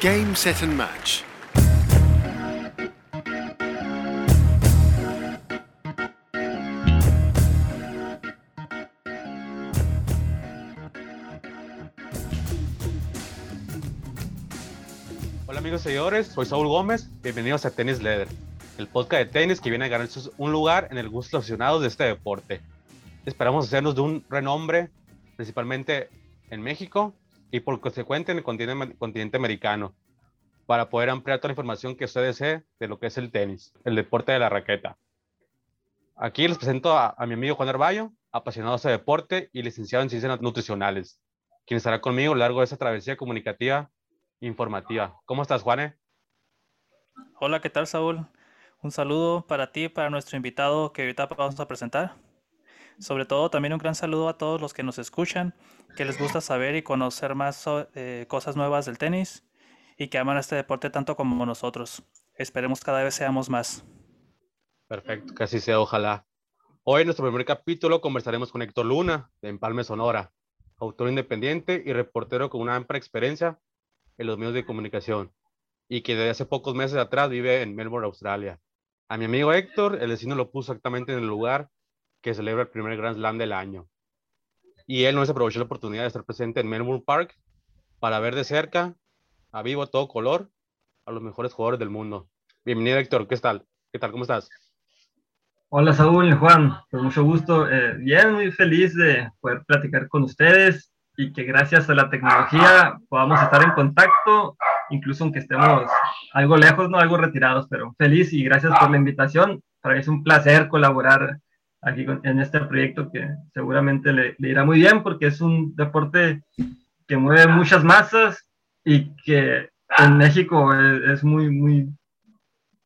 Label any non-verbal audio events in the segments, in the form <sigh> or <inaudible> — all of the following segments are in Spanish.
Game, set and match. Hola amigos seguidores, soy Saúl Gómez, bienvenidos a Tennis Leather, el podcast de tenis que viene a ganarse un lugar en el gusto aficionado de este deporte. Esperamos hacernos de un renombre, principalmente en México y por consecuente en el continente, americano, para poder ampliar toda la información que usted desee de lo que es el tenis, el deporte de la raqueta. Aquí les presento a, mi amigo Juan Arballo, apasionado de este deporte y licenciado en ciencias nutricionales, quien estará conmigo a lo largo de esta travesía comunicativa informativa. ¿Cómo estás, Juane? Hola, ¿qué tal, Saúl? Un saludo para ti para nuestro invitado que ahorita vamos a presentar. Sobre todo, también un gran saludo a todos los que nos escuchan, que les gusta saber y conocer más eh, cosas nuevas del tenis y que aman este deporte tanto como nosotros. Esperemos cada vez seamos más. Perfecto, que así sea, ojalá. Hoy en nuestro primer capítulo conversaremos con Héctor Luna, de Empalme Sonora, autor independiente y reportero con una amplia experiencia en los medios de comunicación y que desde hace pocos meses atrás vive en Melbourne, Australia. A mi amigo Héctor, el vecino lo puso exactamente en el lugar que celebra el primer Grand Slam del año. Y él no se aprovechó la oportunidad de estar presente en Melbourne Park para ver de cerca, a vivo, todo color, a los mejores jugadores del mundo. Bienvenido, Héctor. ¿Qué tal? ¿Qué tal? ¿Cómo estás? Hola, Saúl Juan. Con mucho gusto. Eh, bien, muy feliz de poder platicar con ustedes y que gracias a la tecnología podamos estar en contacto, incluso aunque estemos algo lejos, no algo retirados, pero feliz y gracias por la invitación. Para mí es un placer colaborar aquí en este proyecto que seguramente le, le, irá muy bien porque es un deporte que mueve muchas masas y que en México es, es muy, muy,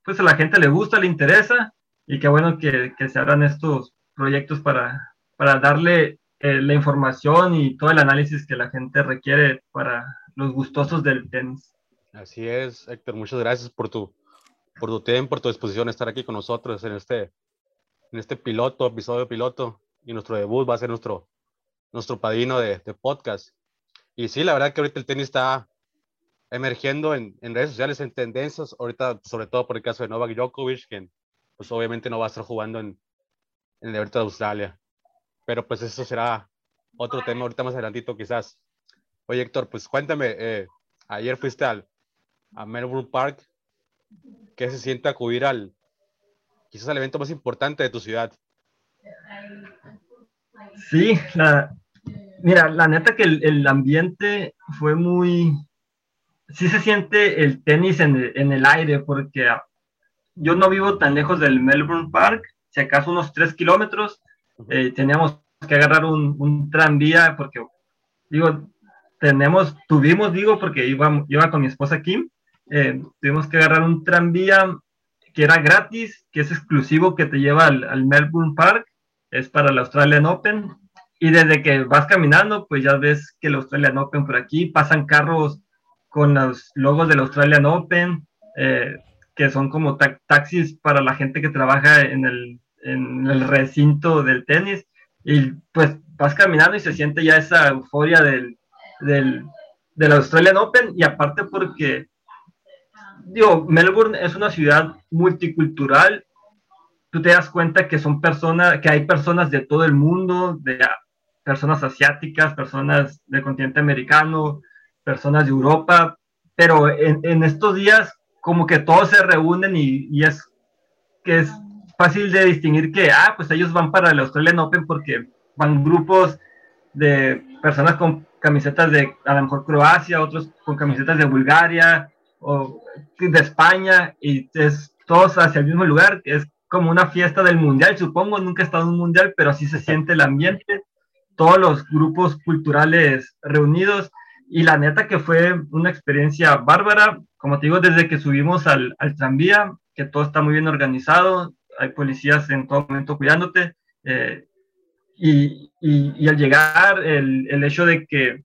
pues a la gente le gusta, le interesa y qué bueno que, que se abran estos proyectos para, para darle eh, la información y todo el análisis que la gente requiere para los gustosos del tenis. Así es, Héctor, muchas gracias por tu, por tu tiempo, por tu disposición a estar aquí con nosotros en este, en este piloto, episodio piloto, y nuestro debut va a ser nuestro, nuestro padrino de, de podcast. Y sí, la verdad que ahorita el tenis está emergiendo en, en, redes sociales, en tendencias, ahorita sobre todo por el caso de Novak Djokovic, que pues obviamente no va a estar jugando en, en el Abierto de Australia. Pero pues eso será otro tema ahorita más adelantito quizás. Oye Héctor, pues cuéntame, eh, ayer fuiste al, a Melbourne Park, ¿qué se siente acudir al, quizás el evento más importante de tu ciudad. Sí, la, mira, la neta que el, el, ambiente fue muy, sí se siente el tenis en el, en el, aire, porque yo no vivo tan lejos del Melbourne Park, si acaso unos tres kilómetros, eh, teníamos que agarrar un, un, tranvía, porque, digo, tenemos, tuvimos, digo, porque iba, iba con mi esposa Kim, eh, tuvimos que agarrar un tranvía que era gratis, que es exclusivo, que te lleva al, Melbourne Park, es para el Australian Open. Y desde que vas caminando, pues ya ves que el Australian Open por aquí, pasan carros con los logos del Australian Open, eh, que son como ta taxis para la gente que trabaja en el, en el recinto del tenis. Y pues vas caminando y se siente ya esa euforia del, del, del Australian Open. Y aparte porque digo, Melbourne es una ciudad multicultural. Tú te das cuenta que son personas, que hay personas de todo el mundo, de personas asiáticas, personas del continente americano, personas de Europa, pero en, en estos días como que todos se reúnen y, y, es que es fácil de distinguir que, ah, pues ellos van para el Australian Open porque van grupos de personas con camisetas de a lo mejor Croacia, otros con camisetas de Bulgaria, o de España y es todos hacia el mismo lugar, es como una fiesta del mundial, supongo, nunca he estado en un mundial, pero así se siente el ambiente, todos los grupos culturales reunidos y la neta que fue una experiencia bárbara, como te digo, desde que subimos al, tranvía, que todo está muy bien organizado, hay policías en todo momento cuidándote, eh, y, y, y, al llegar el, el hecho de que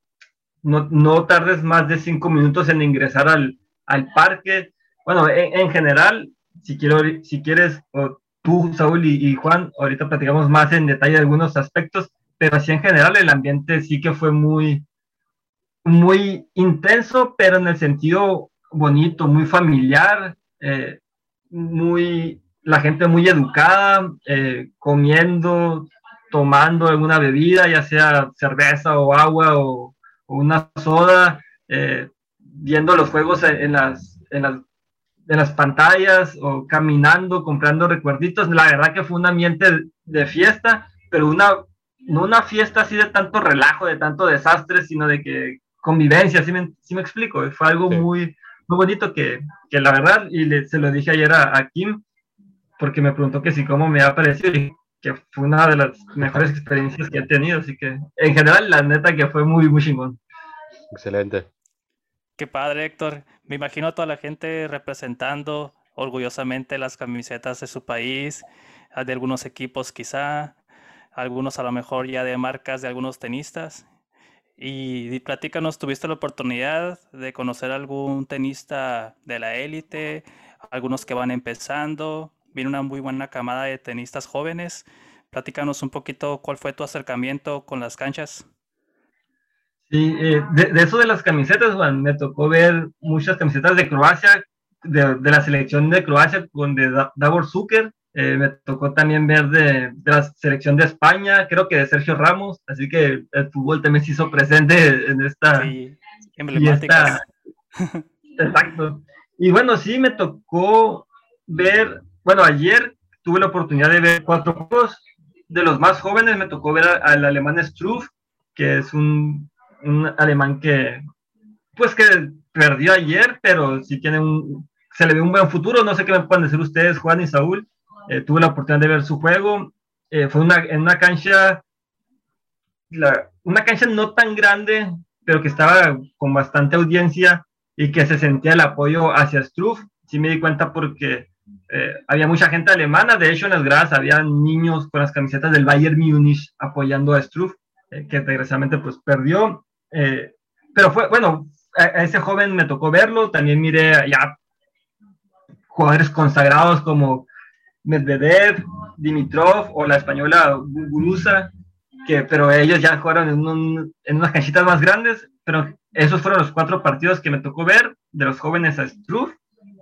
no, no tardes más de cinco minutos en ingresar al, al parque. Bueno, en, en, general, si, quiero, si quieres, tú, Saúl y, y, Juan, ahorita platicamos más en detalle de algunos aspectos, pero así en general el ambiente sí que fue muy, muy intenso, pero en el sentido bonito, muy familiar, eh, muy, la gente muy educada, eh, comiendo, tomando alguna bebida, ya sea cerveza o agua o, una soda, eh, viendo los juegos en las, en las, en las pantallas o caminando, comprando recuerditos. La verdad que fue un ambiente de fiesta, pero una, no una fiesta así de tanto relajo, de tanto desastre, sino de que convivencia, ¿sí me, me explico? Fue algo muy, muy bonito que, que la verdad, y se lo dije ayer a, Kim, porque me preguntó que si cómo me ha parecido, y que fue una de las mejores experiencias que he tenido, así que en general, la neta que fue muy, muy chingón. Excelente. Qué padre, Héctor. Me imagino a toda la gente representando orgullosamente las camisetas de su país, de algunos equipos quizá, algunos a lo mejor ya de marcas de algunos tenistas. Y, y platícanos, ¿tuviste la oportunidad de conocer algún tenista de la élite? Algunos que van empezando. Viene una muy buena camada de tenistas jóvenes. Platícanos un poquito cuál fue tu acercamiento con las canchas. Sí, eh, de, eso de las camisetas, Juan, me tocó ver muchas camisetas de Croacia, de, la selección de Croacia con de Davor Zucker. Eh, me tocó también ver de, la selección de España, creo que de Sergio Ramos, así que el fútbol también se hizo presente en esta. Sí, emblemática. <laughs> exacto. Y bueno, sí, me tocó ver, bueno, ayer tuve la oportunidad de ver cuatro juegos. De los más jóvenes me tocó ver al alemán Struff, que es un un alemán que, pues que perdió ayer, pero sí tiene un, se le ve un buen futuro. No sé qué me pueden decir ustedes, Juan y Saúl. Eh, tuve la oportunidad de ver su juego. Eh, fue una, en una cancha, una cancha no tan grande, pero que estaba con bastante audiencia y que se sentía el apoyo hacia Struff. Sí me di cuenta porque eh, había mucha gente alemana. De hecho, en las gradas había niños con las camisetas del Bayern Múnich apoyando a Struff, que desgraciadamente pues perdió. Eh, pero fue, bueno, a, ese joven me tocó verlo, también miré ya jugadores consagrados como Medvedev, Dimitrov o la española Guruza, que, pero ellos ya jugaron en, en unas canchitas más grandes, pero esos fueron los cuatro partidos que me tocó ver de los jóvenes a Struff,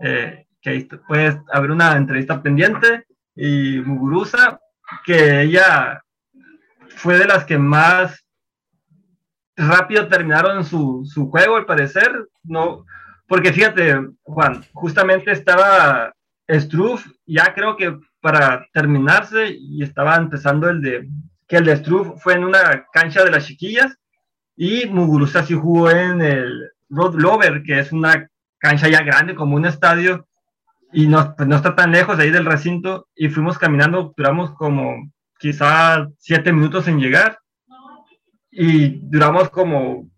eh, que puedes haber una entrevista pendiente, y Muguruza, que ella fue de las que más rápido terminaron su, su juego, al parecer. No, porque fíjate, Juan, justamente estaba Struff, ya creo que para terminarse, y estaba empezando el de, que el de Struff fue en una cancha de las chiquillas, y Muguruza sí jugó en el Road Lover, que es una cancha ya grande, como un estadio, y no, pues no está tan lejos de ahí del recinto, y fuimos caminando, duramos como quizá siete minutos en llegar, y duramos como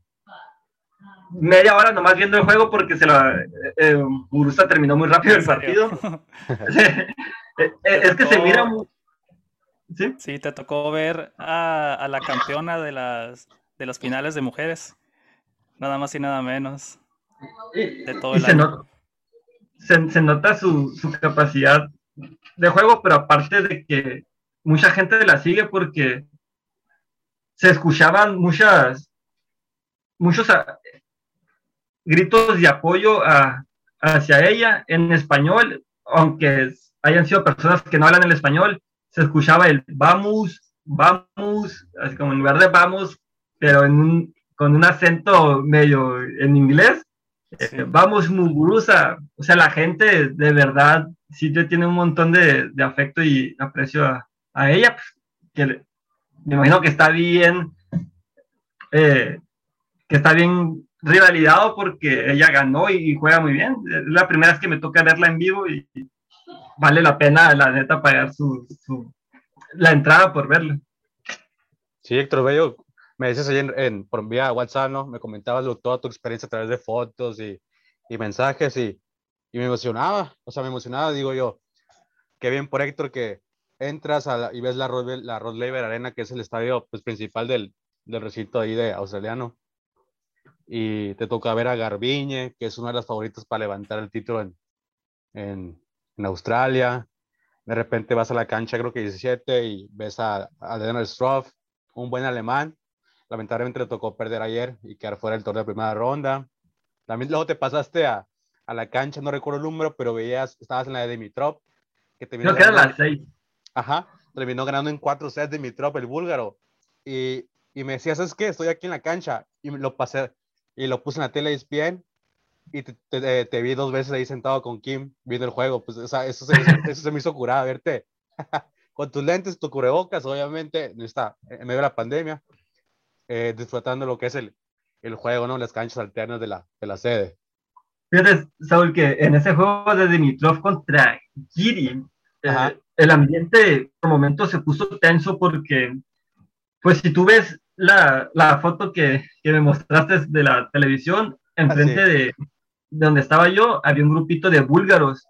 media hora nomás viendo el juego porque se la eh, terminó muy rápido el partido. <laughs> Eh, eh, es que se mira muy... ¿Sí? ¿Sí? te tocó ver a, la campeona de las, de las finales de mujeres. Nada más y nada menos. de todo el se, se, nota su, su capacidad de juego, pero aparte de que mucha gente la sigue porque se escuchaban muchas, muchos ah, gritos de apoyo hacia ella en español, aunque hayan sido personas que no hablan el español, se escuchaba el vamos, vamos, así como en lugar de vamos, pero en con un acento medio en inglés. Eh, vamos, Muguruza. O sea, la gente de verdad sí tiene un montón de, afecto y aprecio a, ella, pues, que me imagino que está bien, eh, que está bien rivalidado porque ella ganó y, juega muy bien. Es la primera vez que me toca verla en vivo y, vale la pena, la neta, pagar su, la entrada por verla. Sí, Héctor Bello, me dices ahí en, por vía WhatsApp, ¿no? Me comentabas toda tu experiencia a través de fotos y, y mensajes y, y, me emocionaba, o sea, me emocionaba, digo yo, qué bien por Héctor que, entras y ves la Rod, la Arena, que es el estadio pues, principal del, del recinto ahí de australiano. Y te toca ver a Garbiñe, que es una de las favoritas para levantar el título en, en, en Australia. De repente vas a la cancha, creo que 17, y ves a, a Leonard Stroff, un buen alemán. Lamentablemente le tocó perder ayer y quedar fuera del torneo de primera ronda. También luego te pasaste a, a la cancha, no recuerdo el número, pero veías, estabas en la de Dimitrov, que terminó Creo que era la 6. Ajá, terminó ganando en 4 sets Dimitrov, el búlgaro. Y, y me decía, ¿sabes qué? Estoy aquí en la cancha. Y lo pasé, y lo puse en la tele ESPN y te, te, te, vi dos veces ahí sentado con Kim viendo el juego. Pues o sea, eso, se, eso se me hizo curada, verte <laughs> con tus lentes, tu cubrebocas, obviamente, está, en medio de la pandemia, eh, disfrutando lo que es el, el juego, ¿no? Las canchas alternas de la, de la sede. Fíjate, Saúl, que en ese juego de Dimitrov contra Giri, eh, el ambiente por momentos se puso tenso porque, pues si tú ves la, la foto que, que, me mostraste de la televisión, enfrente de, de, donde estaba yo, había un grupito de búlgaros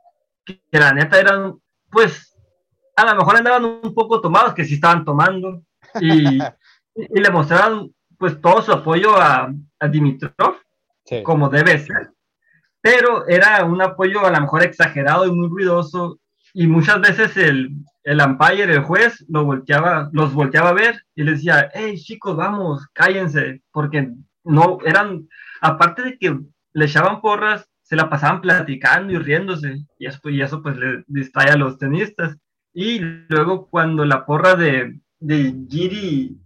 que, que, la neta eran, pues, a lo mejor andaban un poco tomados, que sí estaban tomando, y, <laughs> y le mostraban pues todo su apoyo a, a Dimitrov, como debe ser, pero era un apoyo a lo mejor exagerado y muy ruidoso, y muchas veces el, el umpire, el juez, lo volteaba, los volteaba a ver y les decía, hey chicos, vamos, cállense, porque no eran, aparte de que le echaban porras, se la pasaban platicando y riéndose, y eso, y eso pues le distrae a los tenistas. Y luego cuando la porra de, de Giri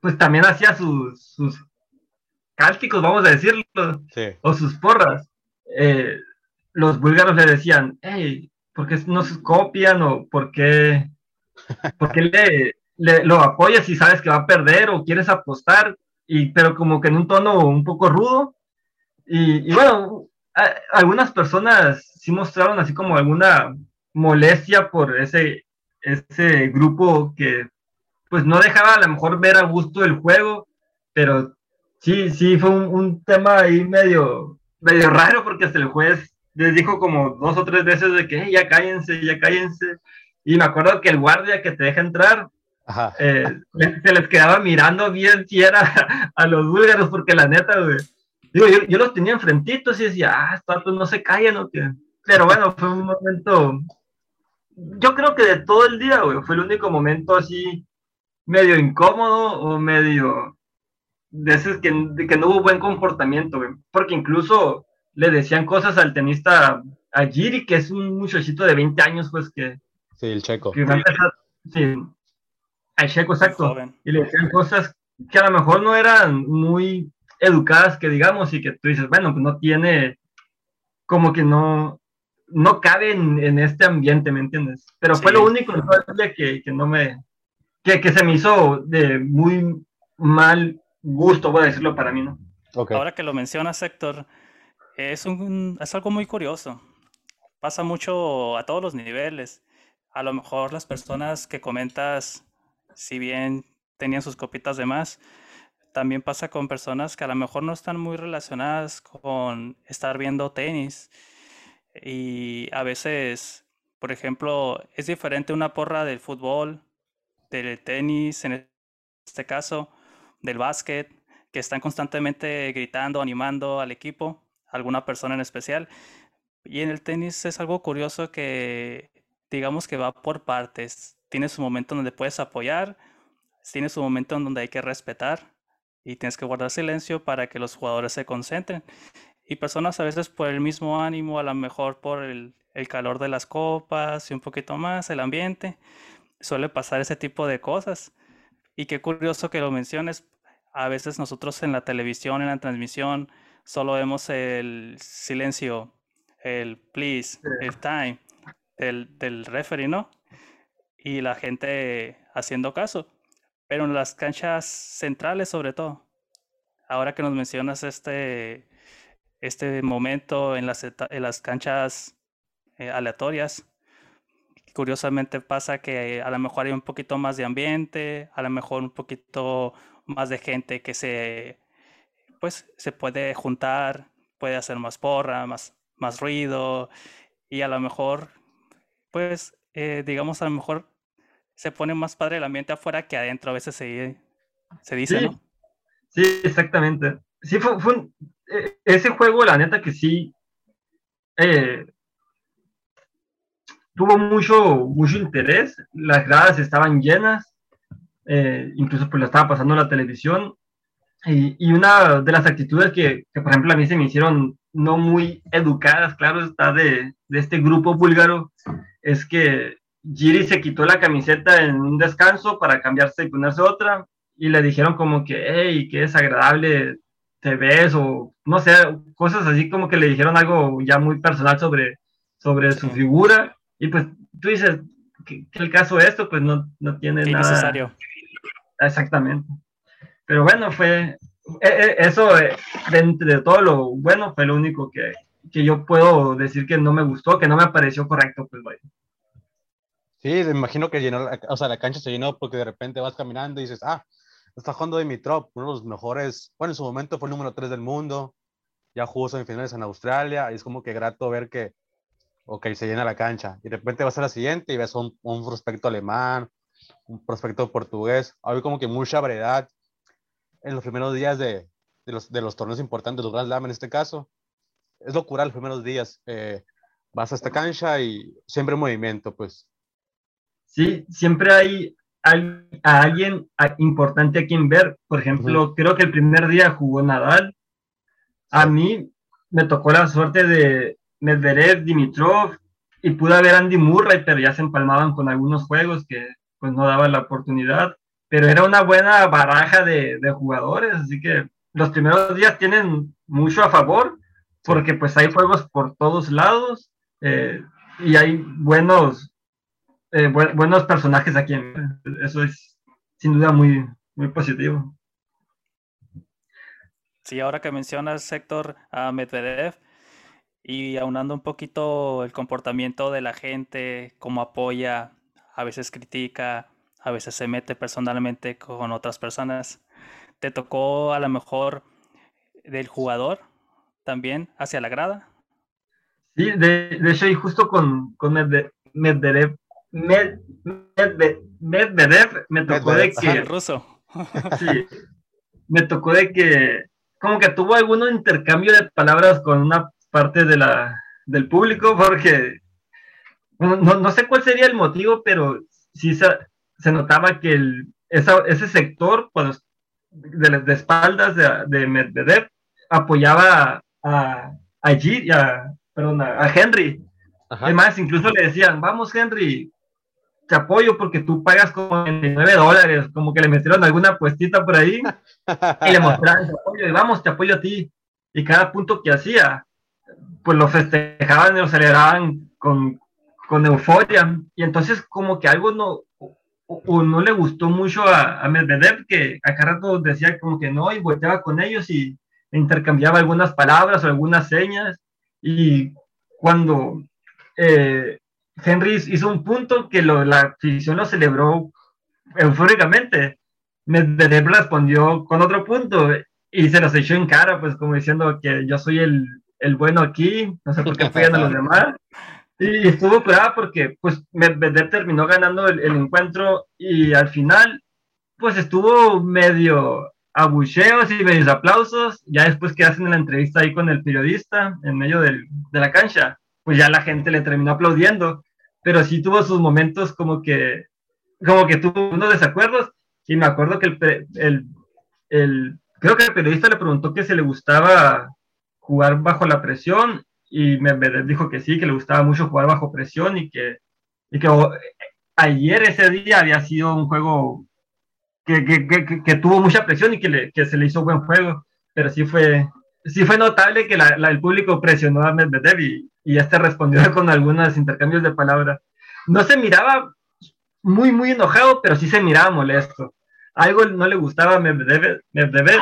pues también hacía sus, sus cálticos, vamos a decirlo, o sus porras. Eh, los búlgaros le decían, hey, ¿por qué no se copian o por qué, le, le, lo apoyas si sabes que va a perder o quieres apostar? Y, pero como que en un tono un poco rudo. Y, y bueno, algunas personas sí mostraron así como alguna molestia por ese, ese grupo que pues no dejaba a lo mejor ver a gusto el juego, pero sí, sí fue un, tema ahí medio, medio raro porque hasta el juez les dijo como dos o tres veces de que ya cállense, ya cállense. Y me acuerdo que el guardia que te deja entrar, eh, <laughs> se les quedaba mirando bien si era <laughs> a los búlgaros, porque la neta, güey, digo, yo, los tenía enfrentitos y decía, ah, estos no se callan o qué. Pero bueno, fue un momento, yo creo que de todo el día, güey, fue el único momento así medio incómodo o medio de ese que, que no hubo buen comportamiento, porque incluso le decían cosas al tenista a Giri, que es un muchachito de 20 años, pues que... Sí, el checo. sí, al checo, exacto. Y le decían cosas que a lo mejor no eran muy educadas, que digamos, y que tú dices, bueno, pues no tiene, como que no, no cabe en, este ambiente, ¿me entiendes? Pero fue lo único que, que no me, que, que se me hizo de muy mal gusto, voy a decirlo para mí, ¿no? Ahora que lo mencionas, Héctor, es, un, es algo muy curioso. Pasa mucho a todos los niveles. A lo mejor las personas que comentas, si bien tenían sus copitas de más, también pasa con personas que a lo mejor no están muy relacionadas con estar viendo tenis. Y a veces, por ejemplo, es diferente una porra del fútbol del tenis, en este caso, del básquet, que están constantemente gritando, animando al equipo, alguna persona en especial. Y en el tenis es algo curioso que digamos que va por partes. Tiene su momento donde puedes apoyar, tiene su momento en donde hay que respetar y tienes que guardar silencio para que los jugadores se concentren. Y personas a veces por el mismo ánimo, a lo mejor por el, el calor de las copas y un poquito más, el ambiente, suele pasar ese tipo de cosas. Y qué curioso que lo menciones. A veces nosotros en la televisión, en la transmisión, solo vemos el silencio, el please, el time del, del referee, ¿no? Y la gente haciendo caso. Pero en las canchas centrales, sobre todo. Ahora que nos mencionas este, este momento en las, en las canchas eh, aleatorias, curiosamente pasa que a lo mejor hay un poquito más de ambiente, a lo mejor un poquito más de gente que se, pues, se puede juntar, puede hacer más porra, más, más ruido y a lo mejor, pues, eh, digamos, a lo mejor se pone más padre el ambiente afuera que adentro, a veces se, se dice, sí, ¿no? Sí, exactamente. Sí, fue, fue eh, ese juego, la neta que sí, eh, tuvo mucho, mucho interés, las gradas estaban llenas, eh, incluso pues lo estaba pasando en la televisión, y, y, una de las actitudes que, que, por ejemplo, a mí se me hicieron no muy educadas, claro, está de, de este grupo búlgaro, es que Giri se quitó la camiseta en un descanso para cambiarse y ponerse otra, y le dijeron como que, hey, qué desagradable te ves, o no sé, cosas así como que le dijeron algo ya muy personal sobre, sobre su figura, y pues tú dices, que, el caso de esto, pues no, no tiene nada. necesario. Exactamente. Pero bueno, fue, e, e, eso de, de, todo lo bueno fue lo único que, que, yo puedo decir que no me gustó, que no me pareció correcto, pues vaya. Sí, me imagino que llenó, o sea, la cancha se llenó porque de repente vas caminando y dices, ah, está jugando Dimitrov, uno de los mejores, bueno, en su momento fue el número 3 del mundo, ya jugó semifinales en Australia, y es como que grato ver que, ok, se llena la cancha, y de repente vas a la siguiente y ves un, un prospecto alemán, un prospecto portugués, hay como que mucha variedad en los primeros días de, de, los, de los torneos importantes, los Grand Slam en este caso, es locura los primeros días, eh, vas a esta cancha y siempre en movimiento, pues Sí, siempre hay, a alguien importante a quien ver. Por ejemplo, creo que el primer día jugó Nadal. A mí me tocó la suerte de Medvedev, Dimitrov y pude ver Andy Murray, pero ya se empalmaban con algunos juegos que pues no daban la oportunidad. Pero era una buena baraja de, de jugadores, así que los primeros días tienen mucho a favor porque pues hay juegos por todos lados eh, y hay buenos eh, buenos personajes aquí. Eso es sin duda muy, muy positivo. Sí, ahora que mencionas, sector a Medvedev, y aunando un poquito el comportamiento de la gente, cómo apoya, a veces critica, a veces se mete personalmente con otras personas. ¿Te tocó a lo mejor del jugador también hacia la grada? Sí, de, de hecho, y justo con, con Medvedev Medvedev me tocó de que. ruso. <laughs> sí, me tocó de que. Como que tuvo algún intercambio de palabras con una parte de la, del público, porque. No, no sé cuál sería el motivo, pero sí se, notaba que el, ese sector, pues, de, de espaldas de, de, Medvedev, apoyaba a, a, G, a, perdón, a Henry. Además, incluso le decían, vamos Henry, te apoyo porque tú pagas como 29 dólares, como que le metieron alguna puestita por ahí <laughs> y le mostraron te apoyo y vamos, te apoyo a ti. Y cada punto que hacía, pues lo festejaban y lo celebraban con, con euforia. Y entonces como que algo no, o, no le gustó mucho a, a, Medvedev, que acá rato decía como que no, y volteaba con ellos y intercambiaba algunas palabras o algunas señas. Y cuando eh, Henry hizo un punto que la afición lo celebró eufóricamente. Medvedev respondió con otro punto y se los echó en cara, pues como diciendo que yo soy el, el bueno aquí, no sé por qué <laughs> apoyan a los demás. Y estuvo curada porque pues Medvedev terminó ganando el, el, encuentro y al final pues estuvo medio abucheos y medios aplausos, ya después que hacen la entrevista ahí con el periodista en medio del, de la cancha, pues ya la gente le terminó aplaudiendo. Pero sí tuvo sus momentos como que, como que tuvo unos desacuerdos, y me acuerdo que el, el, el creo que el periodista le preguntó que se le gustaba jugar bajo la presión, y me, dijo que sí, que le gustaba mucho jugar bajo presión, y que, y que ayer ese día había sido un juego que, que, que, que tuvo mucha presión y que, le, se le hizo buen juego, pero sí fue, sí fue notable que la, la, el público presionó a Medvedev y, y este respondió con algunos intercambios de palabras. No se miraba muy, muy enojado, pero sí se miraba molesto. Algo no le gustaba a Medvedev, Medvedev,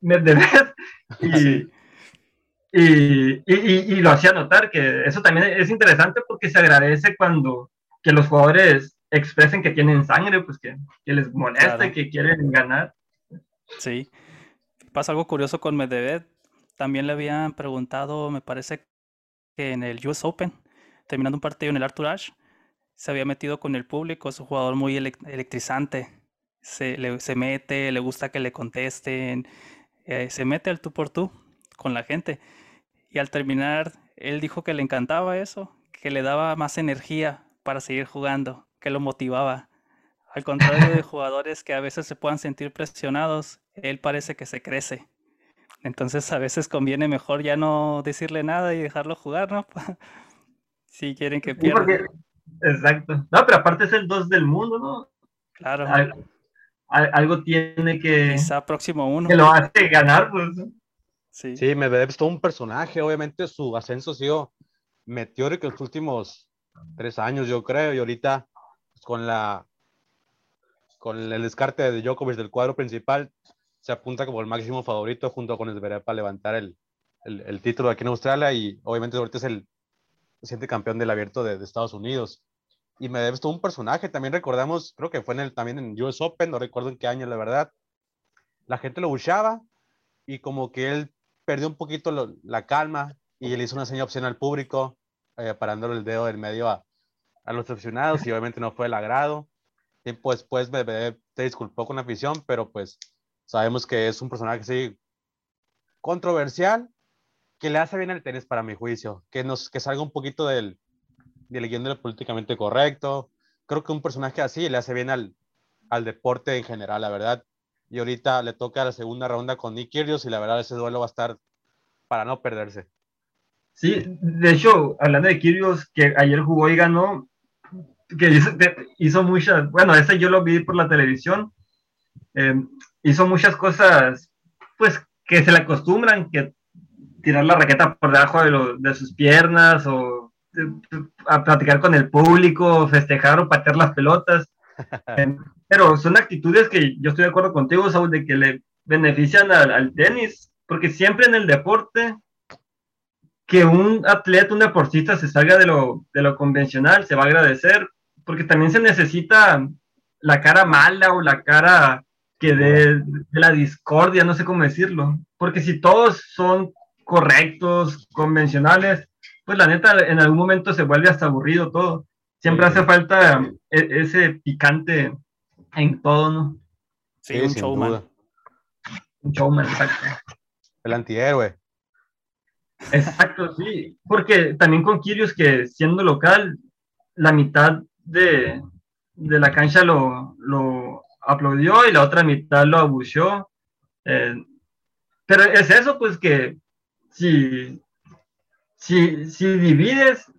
Medvedev y, <laughs> y, y, y, lo hacía notar, que eso también es interesante porque se agradece cuando que los jugadores expresen que tienen sangre, pues que, que les molesta claro. y que quieren ganar. Sí. Pasa algo curioso con Medvedev. También le habían preguntado, me parece que en el US Open, terminando un partido en el Arthur Ashe, se había metido con el público, es un jugador muy electrizante, se, le, se mete, le gusta que le contesten, eh, se mete al tú por tú con la gente. Y al terminar, él dijo que le encantaba eso, que le daba más energía para seguir jugando, que lo motivaba. Al contrario de <laughs> jugadores que a veces se puedan sentir presionados, él parece que se crece. Entonces a veces conviene mejor ya no decirle nada y dejarlo jugar, ¿no? <laughs> si quieren que pierda. exacto. No, pero aparte es el 2 del mundo, ¿no? Claro. algo tiene que... Quizá próximo uno. Que lo hace ganar, pues. Sí, sí Medvedev es todo un personaje. Obviamente su ascenso ha sido meteórico en los últimos tres años, yo creo. Y ahorita, pues, con la con el descarte de Djokovic del cuadro principal, se apunta como el máximo favorito junto con Zverev para levantar el, el, el, título aquí en Australia y obviamente ahorita es el reciente campeón del abierto de, de Estados Unidos. Y Medvedev es todo un personaje, también recordamos, creo que fue en el, también en US Open, no recuerdo en qué año, la verdad. La gente lo buchaba y como que él perdió un poquito lo, la calma y le hizo una señal opción al público, eh, parándole el dedo del medio a, a los aficionados y obviamente no fue el agrado. Tiempo después Medvedev se disculpó con la afición, pero pues Sabemos que es un personaje sí controversial, que le hace bien al tenis para mi juicio, que, nos, que salga un poquito del, del guion políticamente correcto. Creo que un personaje así le hace bien al, al deporte en general, la verdad. Y ahorita le toca la segunda ronda con Nick Kyrgios y la verdad ese duelo va a estar para no perderse. Sí, de hecho, hablando de Kyrgios, que ayer jugó y ganó, que hizo, hizo muchas, bueno, ese yo lo vi por la televisión, eh, hizo muchas cosas, pues, que se le acostumbran, que tirar la raqueta por debajo de, de sus piernas o a platicar con el público, festejar o patear las pelotas. <laughs> Eh, pero son actitudes que yo estoy de acuerdo contigo, Saúl, de que le benefician al, al, tenis, porque siempre en el deporte, que un atleta, un deportista se salga de lo, de lo convencional, se va a agradecer, porque también se necesita la cara mala o la cara que de, la discordia, no sé cómo decirlo, porque si todos son correctos, convencionales, pues la neta en algún momento se vuelve hasta aburrido todo. Siempre hace falta e, ese picante en todo, ¿no? Sí, un showman. Un showman, exacto. El antihéroe. Exacto, sí. Porque también con Kirios, que siendo local, la mitad de, de la cancha lo, lo aplaudió y la otra mitad lo abucheó. Eh, pero es eso, pues que si, si, si divides,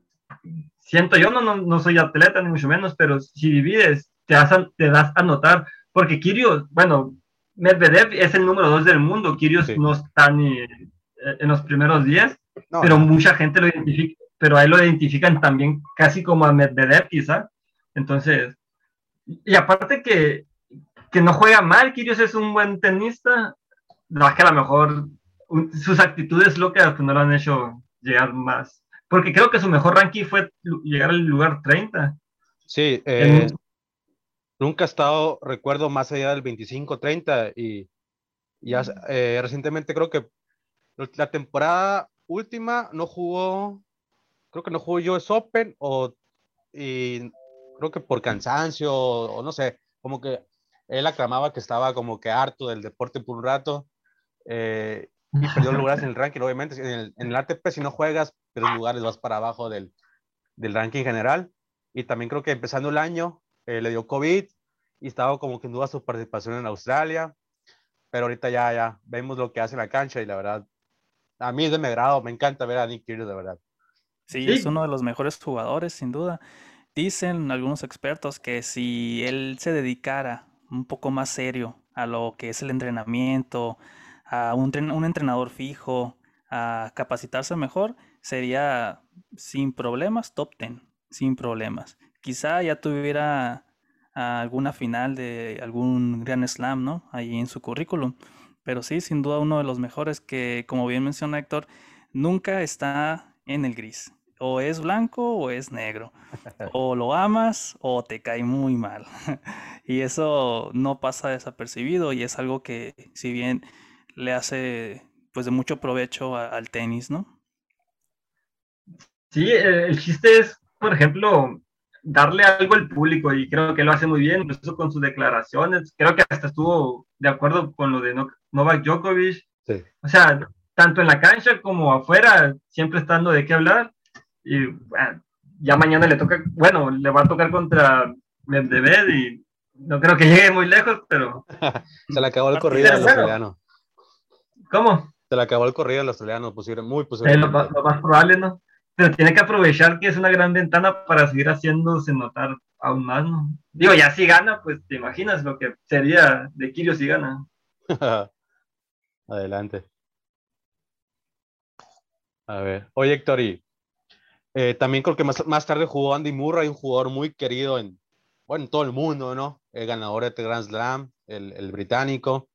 siento yo, no, no, no, soy atleta ni mucho menos, pero si divides, te, das a, te das a notar, porque Kirios, bueno, Medvedev es el número dos del mundo, Kirios no está ni en los primeros 10, pero mucha gente lo identifica, pero a él lo identifican también casi como a Medvedev quizá, entonces, y aparte que que no juega mal, Kirios es un buen tenista, no que a lo mejor sus actitudes locas no lo han hecho llegar más, porque creo que su mejor ranking fue llegar al lugar 30. Sí, eh, nunca ha estado, recuerdo, más allá del 25-30 y ya eh, recientemente creo que la temporada última no jugó, creo que no jugó US Open o y creo que por cansancio o no sé, como que él aclamaba que estaba como que harto del deporte por un rato eh, y perdió lugares en el ranking. Obviamente, en el, en el ATP, si no juegas, pero lugares vas para abajo del, del, ranking general. Y también creo que empezando el año eh, le dio COVID y estaba como que en duda su participación en Australia. Pero ahorita ya, ya vemos lo que hace en la cancha y la verdad, a mí es de mi grado, me encanta ver a Nick Kyrgios, de verdad. Sí, es uno de los mejores jugadores, sin duda. Dicen algunos expertos que si él se dedicara un poco más serio a lo que es el entrenamiento, a un, un entrenador fijo, a capacitarse mejor, sería sin problemas top 10, sin problemas. Quizá ya tuviera alguna final de algún Grand Slam, ¿no? Ahí en su currículum. Pero sí, sin duda uno de los mejores que, como bien menciona Héctor, nunca está en el gris o es blanco o es negro. <laughs> O lo amas o te cae muy mal. <laughs> y eso no pasa desapercibido y es algo que si bien le hace pues de mucho provecho al tenis, ¿no? Sí, el chiste es, por ejemplo, darle algo al público y creo que lo hace muy bien, incluso con sus declaraciones. Creo que hasta estuvo de acuerdo con lo de Novak Djokovic. O sea, tanto en la cancha como afuera, siempre estando de qué hablar y ya mañana le toca, bueno, le va a tocar contra Medvedev y no creo que llegue muy lejos, pero... <laughs> Se le acabó el corrido ¿Cómo? Se le acabó el corrido al australiano, posible, muy Es posible. lo, lo más probable, ¿no? Pero tiene que aprovechar que es una gran ventana para seguir haciéndose notar aún más, ¿no? Digo, ya si gana, pues te imaginas lo que sería de Kirio si gana. <laughs> Adelante. A ver. Oye, Héctor, y eh, también creo que más, más tarde jugó Andy Murray, un jugador muy querido en, bueno, en todo el mundo, ¿no? El ganador de Grand Slam, el, británico.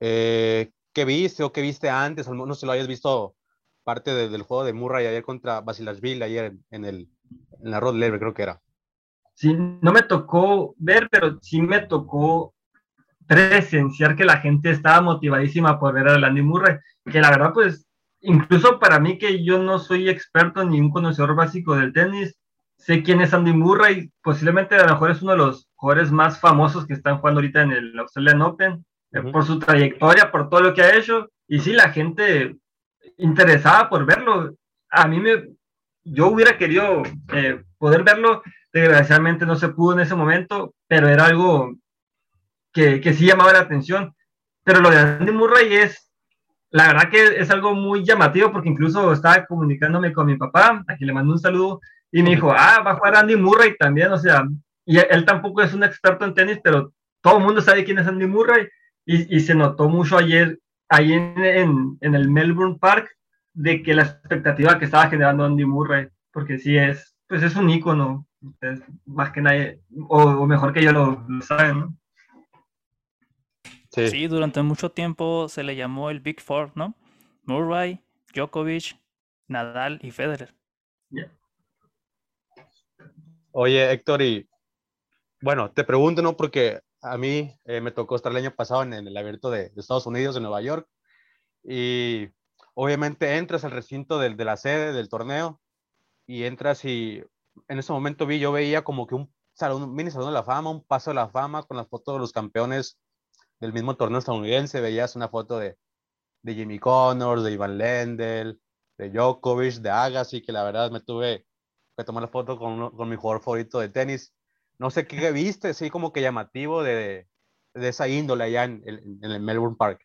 Eh, ¿Qué viste o qué viste antes? No sé si lo hayas visto parte de- del juego de Murray ayer contra Basilashvili, ayer en, en el, en la Rod Laver, creo que era. Sí, no me tocó ver, pero sí me tocó presenciar que la gente estaba motivadísima por ver a Andy Murray, que la verdad, pues, incluso para mí que yo no soy experto ni un conocedor básico del tenis, sé quién es Andy Murray, posiblemente a lo mejor es uno de los jugadores más famosos que están jugando ahorita en el Australian Open, por su trayectoria, por todo lo que ha hecho, y sí, la gente interesada por verlo. A mí me, yo hubiera querido eh, poder verlo, desgraciadamente no se pudo en ese momento, pero era algo que, que sí llamaba la atención. Pero lo de Andy Murray es, la verdad que es algo muy llamativo, porque incluso estaba comunicándome con mi papá, a quien le mandé un saludo, y me dijo, ah, va a jugar Andy Murray también, o sea, y él tampoco es un experto en tenis, pero todo el mundo sabe quién es Andy Murray, y, y se notó mucho ayer, ahí en, en, en el Melbourne Park, de que la expectativa que estaba generando Andy Murray, porque sí es, pues es un ícono, más que nadie, o, o mejor que yo lo, lo saben, ¿no? Sí. Sí, durante mucho tiempo se le llamó el Big Four, ¿no? Murray, Djokovic, Nadal y Federer. Oye, Héctor, y bueno, te pregunto, ¿no? Porque a mí eh, me tocó estar el año pasado en, el abierto de, Estados Unidos, de Nueva York, y obviamente entras al recinto de la sede del torneo y entras y en ese momento vi, yo veía como que un salón, un mini salón de la fama, un paso de la fama con las fotos de los campeones del mismo torneo estadounidense, veías una foto de, de Jimmy Connors, de Ivan Lendl, de Djokovic, de Agassi, que la verdad me tuve que tomar la foto con, uno- con mi jugador favorito de tenis. No sé qué viste, sí, como que llamativo de, de esa índole allá en, en- en el Melbourne Park.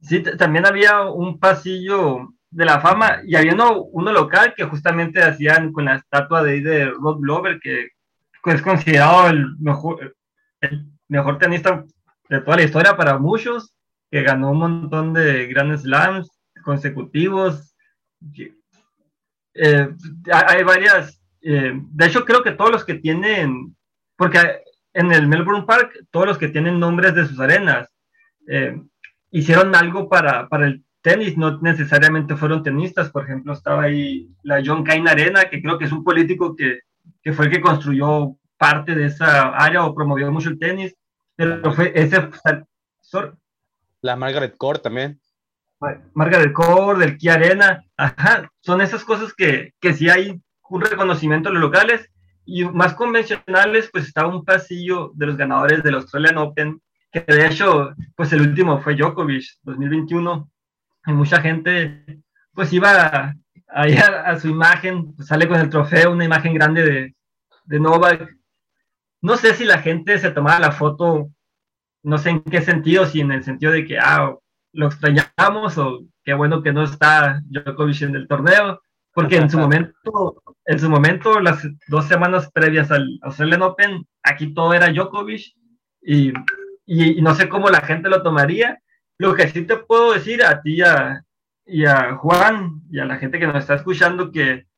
Sí, también había un pasillo de la fama y había uno, uno local que justamente hacían con la estatua de, de Rod Glover, que es considerado el mejor, el mejor tenista de toda la historia para muchos, que ganó un montón de Grand Slams consecutivos. Eh, hay varias, eh, de hecho creo que todos los que tienen, porque en el Melbourne Park, todos los que tienen nombres de sus arenas, eh, hicieron algo para, para el tenis, no necesariamente fueron tenistas, por ejemplo, estaba ahí la John Cain Arena, que creo que es un político que, que fue el que construyó parte de esa área o promovió mucho el tenis, pero fue ese, sorry, La Margaret Court también. Margaret Court, del Kia Arena, ajá, son esas cosas que, que sí hay un reconocimiento a los locales y más convencionales, pues está un pasillo de los ganadores del Australian Open, que de hecho, pues el último fue Djokovic, 2021, y mucha gente, pues iba ahí a, su imagen, sale con el trofeo, una imagen grande de, de Novak. No sé si la gente se tomaba la foto, no sé en qué sentido, si en el sentido de que, ah, lo extrañamos o qué bueno que no está Djokovic en el torneo, porque en su momento, en su momento, las dos semanas previas al Australian Open, aquí todo era Djokovic y, y, y, no sé cómo la gente lo tomaría. Lo que sí te puedo decir a ti a, y a Juan y a la gente que nos está escuchando que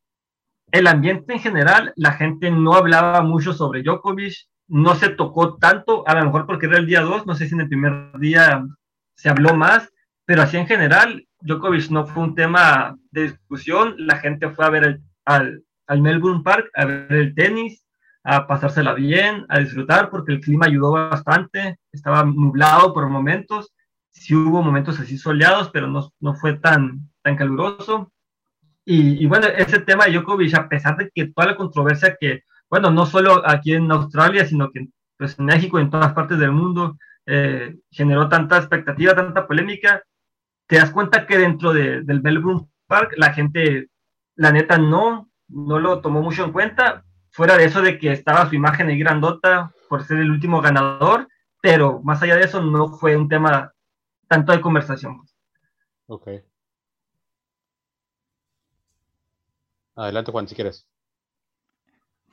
el ambiente en general, la gente no hablaba mucho sobre Djokovic, no se tocó tanto, a lo mejor porque era el día 2, no sé si en el primer día se habló más, pero así en general, Djokovic no fue un tema de discusión, la gente fue a ver al, Melbourne Park, a ver el tenis, a pasársela bien, a disfrutar, porque el clima ayudó bastante, estaba nublado por momentos, sí hubo momentos así soleados, pero no, no fue tan, tan caluroso. Y, y, bueno, ese tema de Djokovic, a pesar de que toda la controversia que, bueno, no solo aquí en Australia, sino que pues, en México en todas partes del mundo, eh, generó tanta expectativa, tanta polémica, te das cuenta que dentro de, del Melbourne Park la gente, la neta, no, no lo tomó mucho en cuenta, fuera de eso de que estaba su imagen ahí grandota por ser el último ganador, pero más allá de eso no fue un tema tanto de conversación. Ok. Adelante, Juan, si quieres.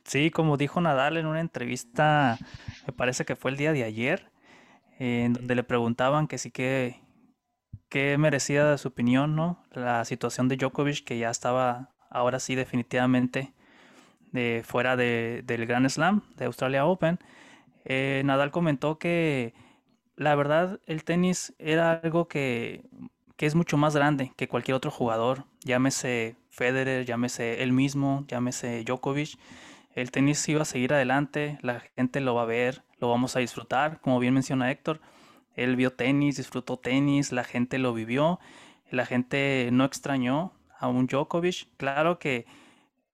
Sí, como dijo Nadal en una entrevista, me parece que fue el día de ayer, en donde le preguntaban que sí que, que merecía de su opinión, ¿no? La situación de Djokovic, que ya estaba ahora sí definitivamente de fuera de, del Grand Slam de Australia Open. Eh, Nadal comentó que la verdad el tenis era algo que, que es mucho más grande que cualquier otro jugador, llámese Federer, llámese él mismo, llámese Djokovic. El tenis iba a seguir adelante, la gente lo va a ver, lo vamos a disfrutar, como bien menciona Héctor. Él vio tenis, disfrutó tenis, la gente lo vivió, la gente no extrañó a un Djokovic. Claro que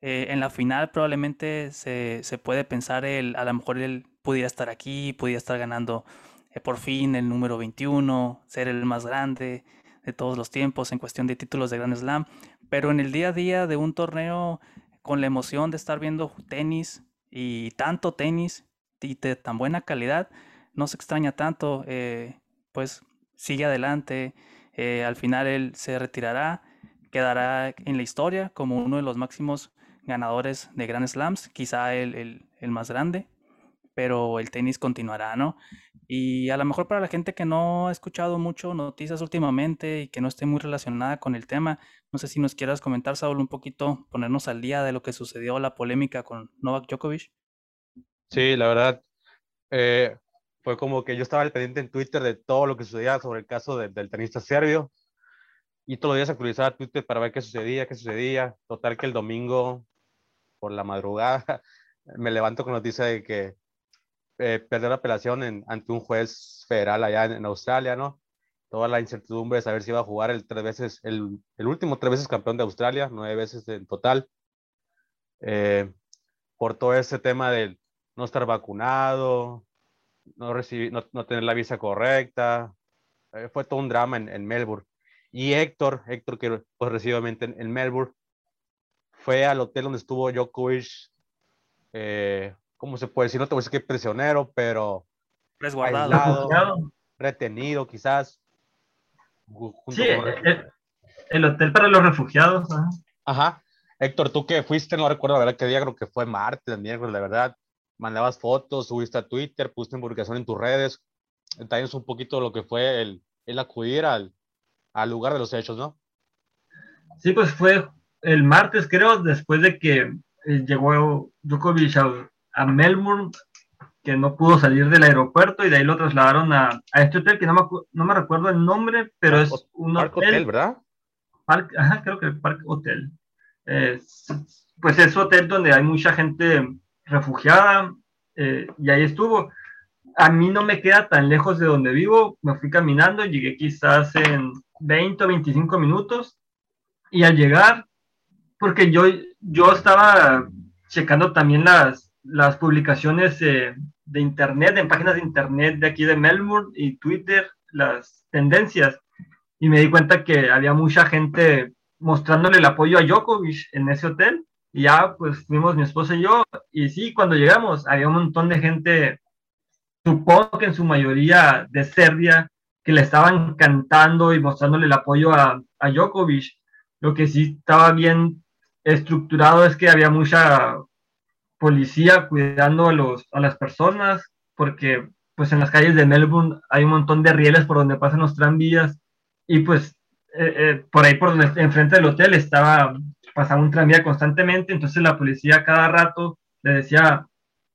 eh, en la final probablemente se, se, puede pensar, el, a lo mejor él pudiera estar aquí, pudiera estar ganando eh, por fin el número 21, ser el más grande de todos los tiempos en cuestión de títulos de Grand Slam, pero en el día a día de un torneo con la emoción de estar viendo tenis y tanto tenis y de tan buena calidad, no se extraña tanto, eh, pues sigue adelante, eh, al final él se retirará, quedará en la historia como uno de los máximos ganadores de Grand Slams, quizá el, el, el más grande, pero el tenis continuará, ¿no? Y a lo mejor para la gente que no ha escuchado mucho noticias últimamente y que no esté muy relacionada con el tema, no sé si nos quieras comentar, Saúl, un poquito, ponernos al día de lo que sucedió, la polémica con Novak Djokovic. Sí, la verdad, eh, fue como que yo estaba al pendiente en Twitter de todo lo que sucedía sobre el caso del tenista serbio y todos los días actualizaba Twitter para ver qué sucedía, qué sucedía. Total que el domingo por la madrugada <laughs> me levanto con noticia de que eh, perder la apelación en, ante un juez federal allá en, Australia, ¿no? Toda la incertidumbre de saber si iba a jugar el tres veces, el, el último tres veces campeón de Australia, nueve veces en total. Eh, por todo ese tema de no estar vacunado, no, recibir, no, no tener la visa correcta, eh, fue todo un drama en, en, Melbourne. Y Héctor, Héctor que pues recientemente en, en, Melbourne, fue al hotel donde estuvo Djokovic eh, ¿cómo se puede decir? No te voy a decir que prisionero, pero resguardado, aislado, retenido quizás. Sí, el, el, hotel para los refugiados. Ajá. Ajá. Héctor, tú que fuiste, no recuerdo la verdad qué día, creo que fue martes, miércoles, la verdad. Mandabas fotos, subiste a Twitter, pusiste en publicación en tus redes. Detalles un poquito lo que fue el, el acudir al, al lugar de los hechos, ¿no? Sí, pues fue el martes, creo, después de que eh, llegó Djokovic a, a Melbourne, que no pudo salir del aeropuerto y de ahí lo trasladaron a, a este hotel que no me, no me, recuerdo el nombre, pero es un Park hotel, hotel, ¿verdad? Park, ajá, creo que el Park Hotel. Eh, pues es hotel donde hay mucha gente refugiada eh, y ahí estuvo. A mí no me queda tan lejos de donde vivo, me fui caminando, llegué quizás en 20 o 25 minutos y al llegar, porque yo, yo estaba checando también las, las publicaciones eh, de internet, en páginas de internet de aquí de Melbourne y Twitter, las tendencias, y me di cuenta que había mucha gente mostrándole el apoyo a Djokovic en ese hotel, y ya pues fuimos mi esposa y yo, y sí, cuando llegamos había un montón de gente, supongo que en su mayoría de Serbia, que le estaban cantando y mostrándole el apoyo a, a Djokovic. Lo que sí estaba bien estructurado es que había mucha policía cuidando a, los, a las personas, porque pues en las calles de Melbourne hay un montón de rieles por donde pasan los tranvías y pues eh, eh, por ahí por donde enfrente del hotel estaba pasaba un tranvía constantemente, entonces la policía cada rato le decía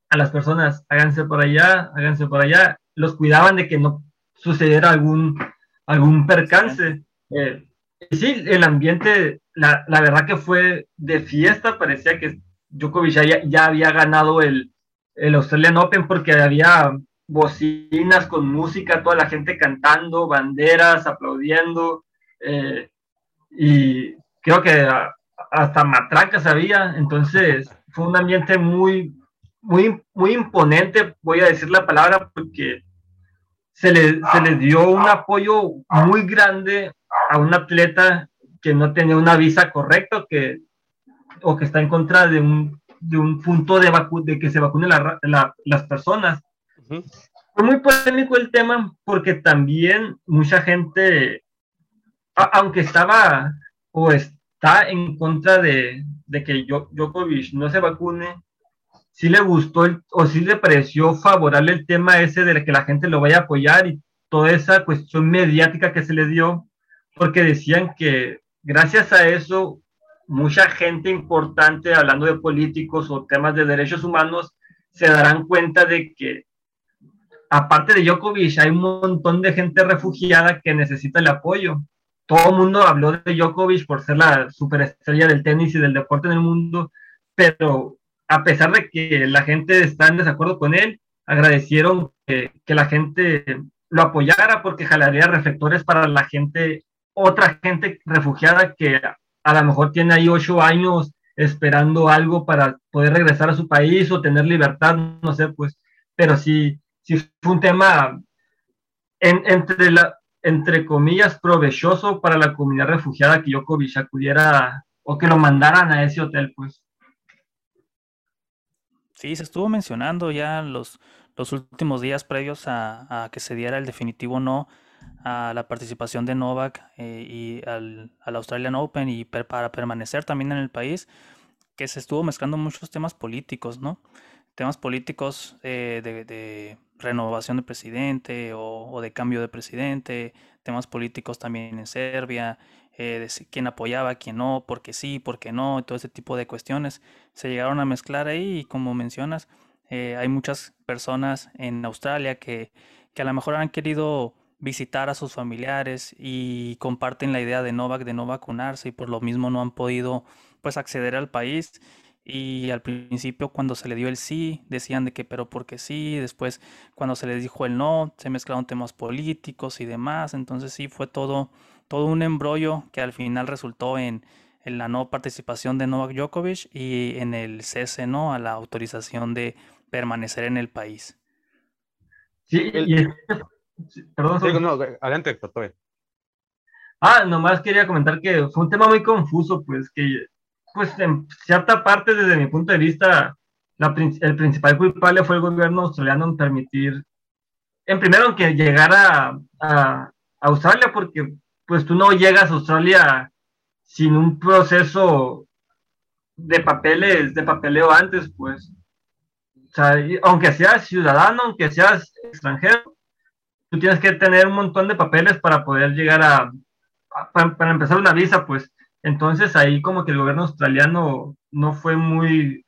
a las personas, háganse por allá, háganse por allá, los cuidaban de que no sucediera algún, algún percance. Eh, sí, el ambiente, la, la verdad que fue de fiesta, parecía que Djokovic ya, ya había ganado el, el Australian Open porque había bocinas con música, toda la gente cantando, banderas, aplaudiendo, eh, y creo que hasta matracas había, entonces fue un ambiente muy, muy, muy imponente, voy a decir la palabra, porque se le, se le dio un apoyo muy grande a un atleta que no tenía una visa correcta, que o que está en contra de un, de un punto de, de que se vacunen la, la, las personas. Uh -huh. Fue muy polémico el tema porque también mucha gente aunque estaba o está en contra de, de que Djokovic no se vacune, sí le gustó o sí le pareció favorable el tema ese de que la gente lo vaya a apoyar y toda esa cuestión mediática que se le dio, porque decían que gracias a eso mucha gente importante, hablando de políticos o temas de derechos humanos, se darán cuenta de que aparte de Djokovic hay un montón de gente refugiada que necesita el apoyo. Todo el mundo habló de Djokovic por ser la superestrella del tenis y del deporte en el mundo, pero a pesar de que la gente está en desacuerdo con él, agradecieron que, la gente lo apoyara porque jalaría reflectores para la gente, otra gente refugiada que a lo mejor tiene ahí ocho años esperando algo para poder regresar a su país o tener libertad, no sé, pues, pero sí, sí fue un tema entre, la, entre comillas provechoso para la comunidad refugiada que Djokovic acudiera o que lo mandaran a ese hotel, pues. Sí, se estuvo mencionando ya los, los últimos días previos a, que se diera el definitivo no a la participación de Novak eh, y al, Australian Open y para permanecer también en el país, que se estuvo mezclando muchos temas políticos, ¿no? Temas políticos eh, de, renovación de presidente o, de cambio de presidente, temas políticos también en Serbia, eh, de quién apoyaba, quién no, por qué sí, por qué no, todo ese tipo de cuestiones se llegaron a mezclar ahí y como mencionas, hay muchas personas en Australia que, que a lo mejor han querido visitar a sus familiares y comparten la idea de no, de no vacunarse y por lo mismo no han podido pues acceder al país y al principio cuando se le dio el sí decían de que pero porque sí después cuando se les dijo el no se mezclaron temas políticos y demás. Entonces sí fue todo todo un embrollo que al final resultó en, en la no participación de Novak Djokovic y en el cese no a la autorización de permanecer en el país. Sí y perdón. no, adelante, Ah, nomás quería comentar que fue un tema muy confuso, pues que, pues en cierta parte, desde mi punto de vista, el principal culpable fue el gobierno australiano en permitir, en primero, que llegara a, Australia, porque pues tú no llegas a Australia sin un proceso de papeles, de papeleo antes, pues. O sea, aunque seas ciudadano, aunque seas extranjero, tú tienes que tener un montón de papeles para poder llegar a, para, empezar una visa, pues. Entonces ahí como que el gobierno australiano no fue muy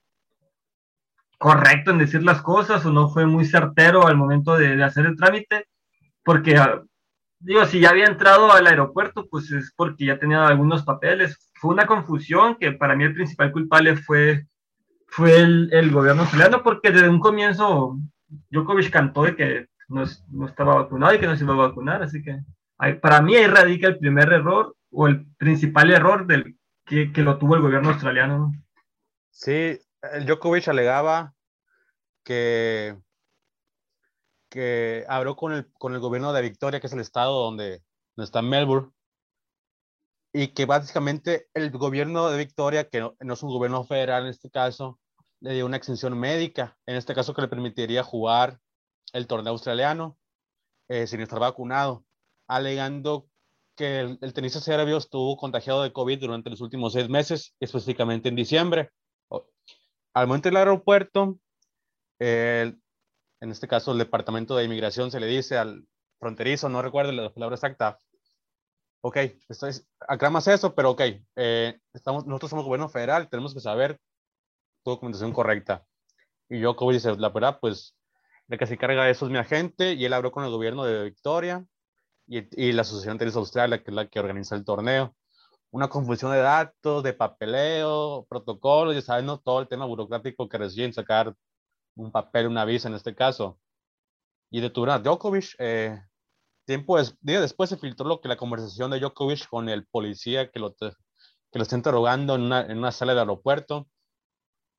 correcto en decir las cosas o no fue muy certero al momento de, hacer el trámite, porque, ah, digo, si ya había entrado al aeropuerto, pues es porque ya tenía algunos papeles. Fue una confusión que para mí el principal culpable fue, fue el, el gobierno australiano, porque desde un comienzo Djokovic cantó de que no, estaba vacunado y que no se iba a vacunar. Así que para mí ahí radica el primer error o el principal error del, que, que lo tuvo el gobierno australiano. Sí, el Djokovic alegaba que, que habló con el, con el gobierno de Victoria, que es el estado donde, donde está Melbourne, y que básicamente el gobierno de Victoria, que no, es un gobierno federal en este caso, le dio una exención médica, en este caso que le permitiría jugar el torneo australiano eh, sin estar vacunado, alegando que el, tenista serbio estuvo contagiado de COVID durante los últimos seis meses, específicamente en diciembre. Al momento del aeropuerto, en este caso el departamento de inmigración se le dice al fronterizo, no recuerdo la palabra exacta, ok, estoy, aclamas eso, pero ok, eh, estamos, nosotros somos gobierno federal, tenemos que saber tu documentación correcta. Y yo, como dice, la verdad, pues de que se encarga de eso es mi agente y él habló con el gobierno de Victoria y, y la Asociación Tenis Australia, que es la que organiza el torneo. Una confusión de datos, de papeleo, protocolos, ya saben, ¿no? todo el tema burocrático que reciben sacar un papel, una visa en este caso. Y de Turán Djokovic, eh, tiempo día después se filtró lo que la conversación de Djokovic con el policía que lo, que lo está interrogando en una, en una sala de aeropuerto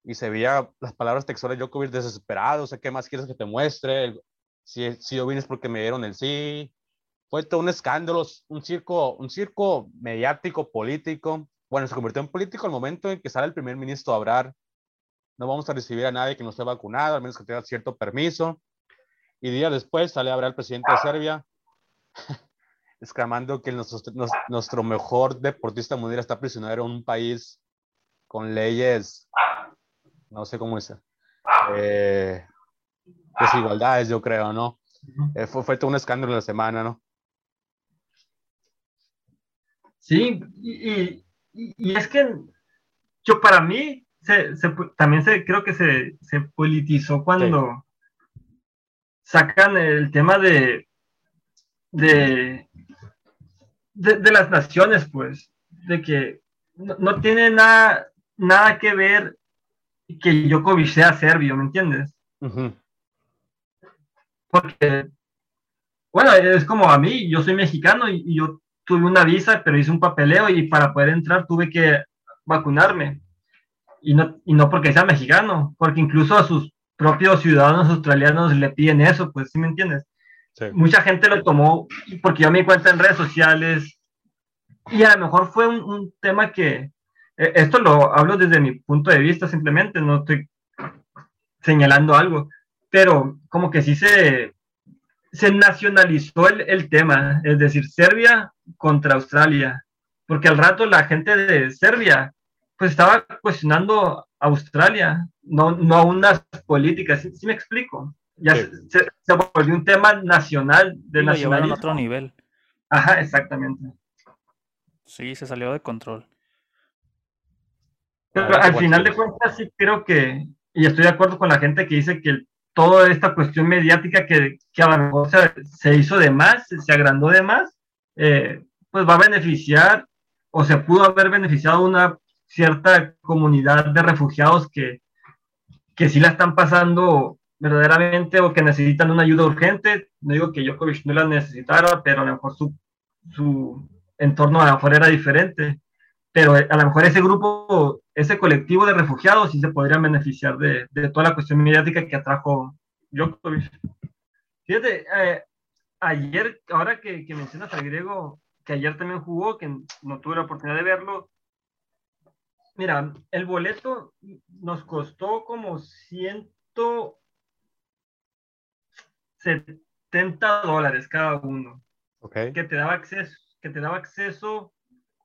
y se veía las palabras textuales de Djokovic desesperado, o sea, ¿qué más quieres que te muestre? Si, si yo vine es porque me dieron el sí. Fue todo un escándalo, un circo, un circo mediático, político. Bueno, se convirtió en político el momento en que sale el primer ministro a hablar. No vamos a recibir a nadie que no esté vacunado, al menos que tenga cierto permiso. Y días después sale a hablar el presidente de Serbia. <laughs> exclamando que nuestro, nuestro mejor deportista mundial está prisionero en un país con leyes, no sé cómo es, eh, desigualdades, yo creo, ¿no? Eh, fue, fue todo un escándalo en la semana, ¿no? Sí, y, y, es que yo para mí se, también se, creo que se, se politizó cuando sacan el tema de, de, de, las naciones, pues, de que no, tiene nada, nada que ver que Djokovic sea serbio, ¿me entiendes? Porque, bueno, es como a mí, yo soy mexicano y, yo tuve una visa, pero hice un papeleo y para poder entrar tuve que vacunarme. Y no, y no porque sea mexicano, porque incluso a sus propios ciudadanos australianos le piden eso, pues, ¿sí me entiendes? Mucha gente lo tomó porque yo me di cuenta en redes sociales y a lo mejor fue un, tema que, eh, esto lo hablo desde mi punto de vista simplemente, no estoy señalando algo, pero como que sí se, se nacionalizó el, el tema, es decir, Serbia contra Australia, porque al rato la gente de Serbia pues estaba cuestionando a Australia, no, no a unas políticas, ¿sí, me explico? Ya se, se, volvió un tema nacional de nacionalismo. a otro nivel. Ajá, exactamente. Sí, se salió de control. Pero al final de cuentas sí creo que, y estoy de acuerdo con la gente que dice que toda esta cuestión mediática que, que a lo mejor se, hizo de más, se agrandó de más, eh, pues va a beneficiar o se pudo haber beneficiado una cierta comunidad de refugiados que, que sí la están pasando verdaderamente o que necesitan una ayuda urgente. No digo que Djokovic no la necesitara, pero a lo mejor su, su entorno afuera era diferente. Pero a lo mejor ese grupo, ese colectivo de refugiados sí se podrían beneficiar de, de toda la cuestión mediática que atrajo Djokovic. Fíjate, eh, ayer, ahora que, que, mencionas al griego, que ayer también jugó, que no tuve la oportunidad de verlo, mira, el boleto nos costó como 170 dólares cada uno. Okay. Que te daba acceso que te daba acceso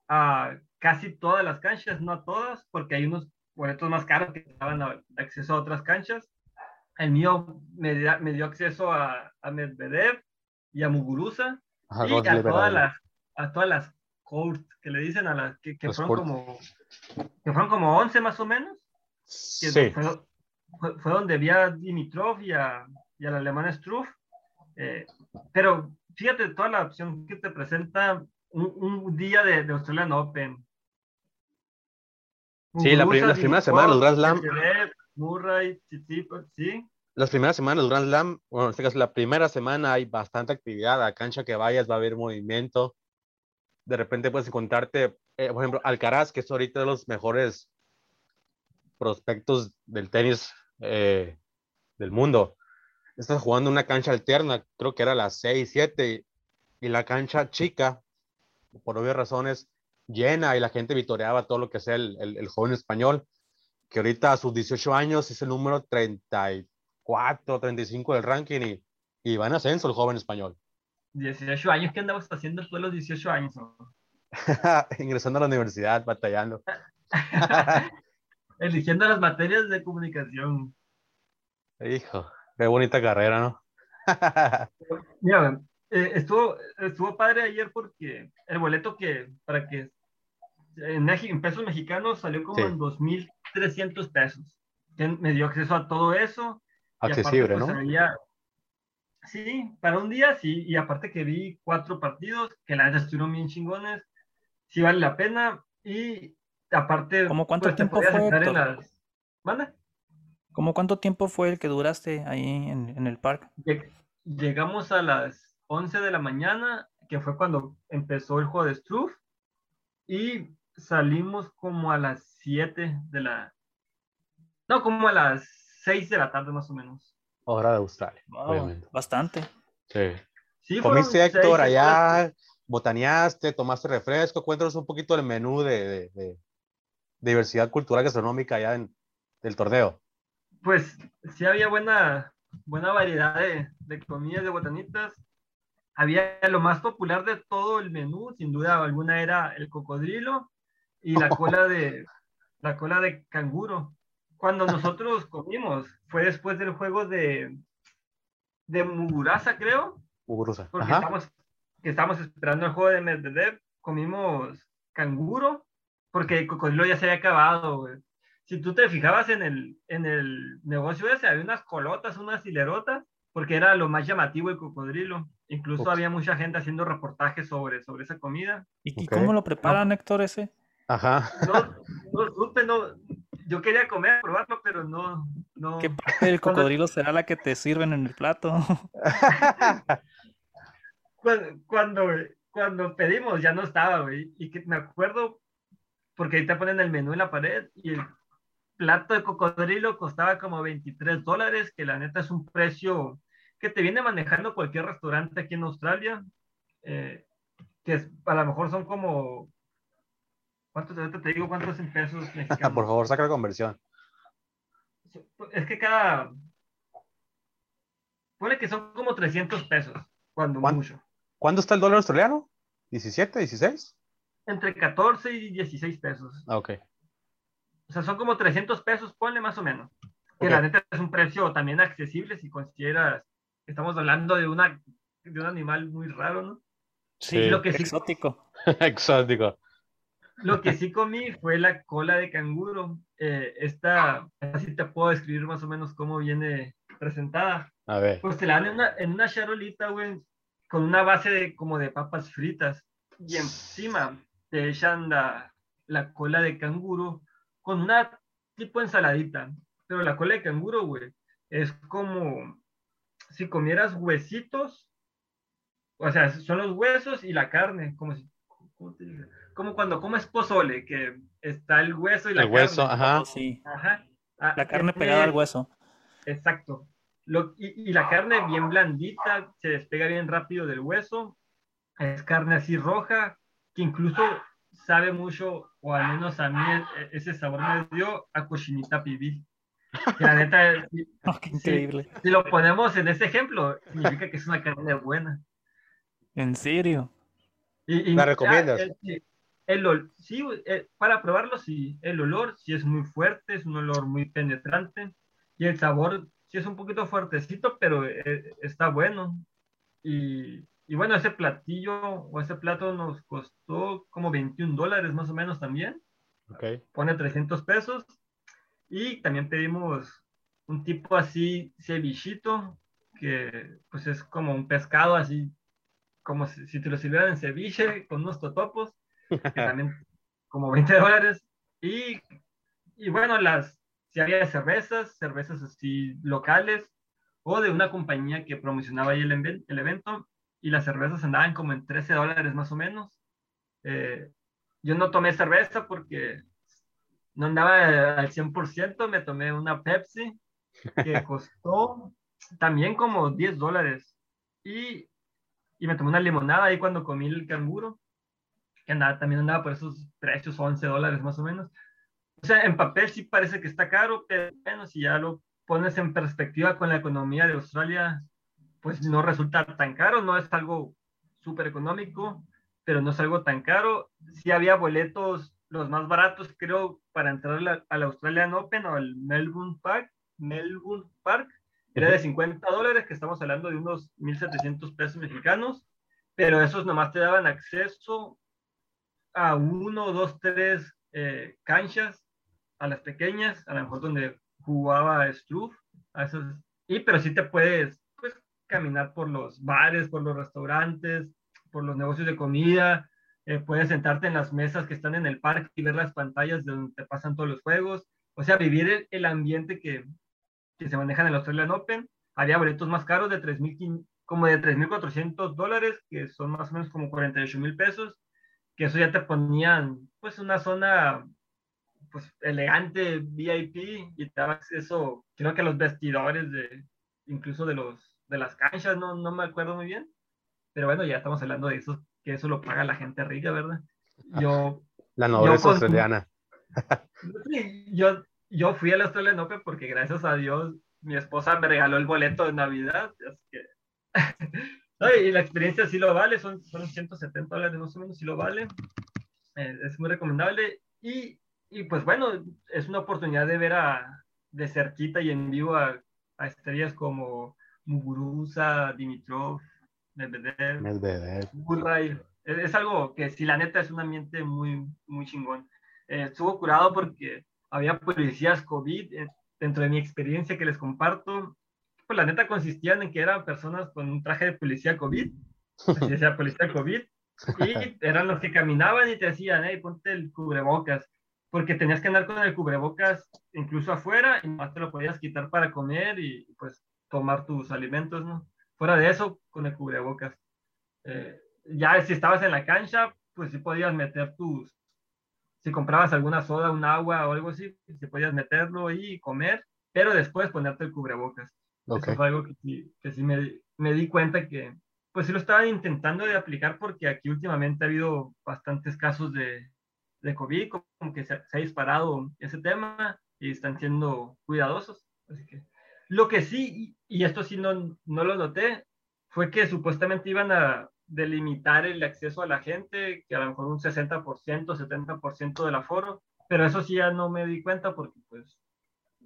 a casi todas las canchas, no a todas, porque hay unos boletos más caros que daban acceso a otras canchas. El mío me, me dio acceso a, a, Medvedev y a Muguruza y a todas, las, a todas las courts que le dicen a las que, que fueron como que fueron como 11 más o menos. Que sí. fue, fue, donde vi a Dimitrov y, a, y al alemán Struff. Eh, pero fíjate toda la opción que te presenta un, un día de, de, Australian Open. Sí, la, prim la primera semana los Grand Slam. Murray, sí. Las primeras semanas los Grand Slam, bueno, en este caso, la primera semana hay bastante actividad. A cancha que vayas va a haber movimiento. De repente puedes encontrarte, eh, por ejemplo, Alcaraz, que es ahorita de los mejores prospectos del tenis eh, del mundo estás jugando una cancha alterna, creo que era las 6, 7, y la cancha chica, por obvias razones, llena y la gente vitoreaba todo lo que sea el, el, joven español, que ahorita a sus 18 años es el número 34, 35 del ranking y, y va en ascenso el joven español. 18 años, ¿qué andabas haciendo tú a los 18 años? <laughs> Ingresando a la universidad, batallando. <laughs> Eligiendo las materias de comunicación. Hijo, Qué bonita carrera, ¿no? <laughs> Mira, eh, estuvo, estuvo padre ayer porque el boleto que, para que en, en pesos mexicanos salió como en 2.300 pesos. Me dio acceso a todo eso. Accesible, pues, ¿no? sí, para un día sí, y aparte que vi cuatro partidos que la verdad estuvieron bien chingones, sí vale la pena, y aparte... ¿Cómo cuánto pues, tiempo fue? En las... ¿Manda? ¿Cómo cuánto tiempo fue el que duraste ahí en, en el parque? Llegamos a las 11 de la mañana, que fue cuando empezó el juego de Struff, y salimos como a las 7 de la... No, como a las 6 de la tarde más o menos. Hora de Australia, Bastante. Sí. sí Comiste, Héctor, allá, botaneaste, tomaste refresco. Cuéntanos un poquito del menú de, de, de diversidad cultural gastronómica allá en, del torneo pues sí había buena, buena variedad de, de comidas, de botanitas. había lo más popular de todo el menú, sin duda alguna era el cocodrilo y la cola de, la cola de canguro. Cuando nosotros comimos, fue después del juego de, de Mugurasa, creo. Muguruza. Porque Ajá. estamos, que estamos esperando el juego de Medvedev, comimos canguro, porque el cocodrilo ya se había acabado, güey. Si tú te fijabas en el, en el negocio ese, había unas colotas, unas hilerotas, porque era lo más llamativo el cocodrilo. Incluso Ups. había mucha gente haciendo reportajes sobre, sobre esa comida. ¿Y, y Ok. cómo lo preparan, Héctor, ese? Ajá. No, no supe, no, yo quería comer, probarlo, pero no, no. ¿Qué parte del Cuando- cocodrilo será la que te sirven en el plato? <laughs> cuando, cuando, cuando pedimos ya no estaba, güey. Y que me acuerdo, porque ahí te ponen el menú en la pared y el plato de cocodrilo costaba como 23 dólares, que la neta es un precio que te viene manejando cualquier restaurante aquí en Australia, eh, que es- a lo mejor son como, ¿cuántos, ahorita te digo cuántos en pesos <laughs> mexicanos? Por favor, saca la conversión. Es que cada, pone que son como 300 pesos, cuando ¿Cuán- mucho. ¿Cuándo está el dólar australiano? ¿17, 16? Entre 14 y 16 pesos. Ah, ok. O sea, son como 300 pesos, ponle más o menos. Que Ok. la neta es un precio también accesible si consideras que estamos hablando de, una, de un animal muy raro, ¿no? Sí. Lo que sí, Exótico. <laughs> Lo que sí comí fue la cola de canguro. Eh, esta, así te puedo describir más o menos cómo viene presentada. A ver. Pues te la dan en una, en una charolita, güey, con una base de, como de papas fritas. Y encima te echan la, la cola de canguro con una tipo ensaladita. Pero la cola de canguro, güey, es como si comieras huesitos. O sea, son los huesos y la carne, como si, ¿cómo te digo? Como cuando comes pozole, que está el hueso y la El hueso, carne. ajá. Oh, sí. Ajá. Ah, La carne tiene- pegada al hueso. Exacto. Lo- y, y la carne bien blandita, se despega bien rápido del hueso. Es carne así roja, que incluso sabe mucho, o al menos a mí e- ese sabor me dio a cochinita pibil. Que la neta, <laughs> si, Oh, qué increíble. si lo ponemos en ese ejemplo, significa que es una carne buena. ¿En serio? Y, y- ¿La recomiendas? ah, el- el ol- sí, eh, para probarlo, sí. El olor sí es muy fuerte, es un olor muy penetrante. Y el sabor sí es un poquito fuertecito, pero eh, está bueno. Y, y bueno, ese platillo o ese plato nos costó como 21 dólares más o menos también. Ok. Pone 300 pesos. Y también pedimos un tipo así cevichito, que pues es como un pescado así, como si, si te lo sirvieran en ceviche con unos totopos, que <laughs> también como 20 dólares. Y, y bueno, las, si había cervezas, cervezas así locales o de una compañía que promocionaba ahí el, el evento y las cervezas andaban como en 13 dólares más o menos. Eh, yo no tomé cerveza porque no andaba al 100%, me tomé una Pepsi que <laughs> costó también como 10 dólares. Y, y me tomé una limonada ahí cuando comí el canguro, que andaba, también andaba por esos precios, 11 dólares más o menos. O sea, en papel sí parece que está caro, pero bueno, si ya lo pones en perspectiva con la economía de Australia, pues no resulta tan caro, no es algo súper económico, pero no es algo tan caro. Sí había boletos, los más baratos, creo, para entrar al Australian Open o al Melbourne Park, Melbourne Park, era de 50 dólares, que estamos hablando de unos 1.700 pesos mexicanos, pero esos nomás te daban acceso a uno, dos, tres eh, canchas, a las pequeñas, a lo mejor donde jugaba Struff, a esos, y pero sí te puedes, pues, caminar por los bares, por los restaurantes, por los negocios de comida, eh, puedes sentarte en las mesas que están en el parque y ver las pantallas de donde te pasan todos los juegos, o sea, vivir el, ambiente que, que se maneja en el Australian Open. Había boletos más caros de 3.000, como de 3.400 dólares, que son más o menos como 48 mil pesos, que eso ya te ponían, pues, una zona, pues, elegante, VIP, y te daba acceso, creo que a los vestidores de, incluso de los, de las canchas, no, no me acuerdo muy bien, pero bueno, ya estamos hablando de eso, que eso lo paga la gente rica, ¿verdad? Yo, La nobleza australiana. <laughs> Sí, yo, yo fui al Australian Open porque gracias a Dios mi esposa me regaló el boleto de Navidad, así que <laughs> y la experiencia sí lo vale, son, son 170 dólares más o menos, sí lo vale. Eh, es muy recomendable. Y, y, pues bueno, es una oportunidad de ver a, de cerquita y en vivo a, a estrellas como Muguruza, Dimitrov, Medvedev, Medvedev. Murray. Es, es, algo que si la neta es un ambiente muy, muy chingón. Eh, estuvo curado porque había policías COVID eh, dentro de mi experiencia que les comparto. Pues la neta consistían en que eran personas con un traje de policía COVID, así decía policía COVID, y eran los que caminaban y te decían, hey, ponte el cubrebocas, porque tenías que andar con el cubrebocas incluso afuera y más te lo podías quitar para comer y pues tomar tus alimentos, ¿no? Fuera de eso, con el cubrebocas. Eh, ya si estabas en la cancha, pues sí podías meter tus, si comprabas alguna soda, un agua o algo así, si podías meterlo y comer, pero después ponerte el cubrebocas. Okay. Eso fue algo que sí, que sí me, me di cuenta que, pues sí lo estaban intentando de aplicar porque aquí últimamente ha habido bastantes casos de, de COVID, como que se, se, ha disparado ese tema y están siendo cuidadosos. Así que lo que sí, y esto sí no, no lo noté, fue que supuestamente iban a delimitar el acceso a la gente, que a lo mejor un 60%, 70% del aforo, pero eso sí ya no me di cuenta porque pues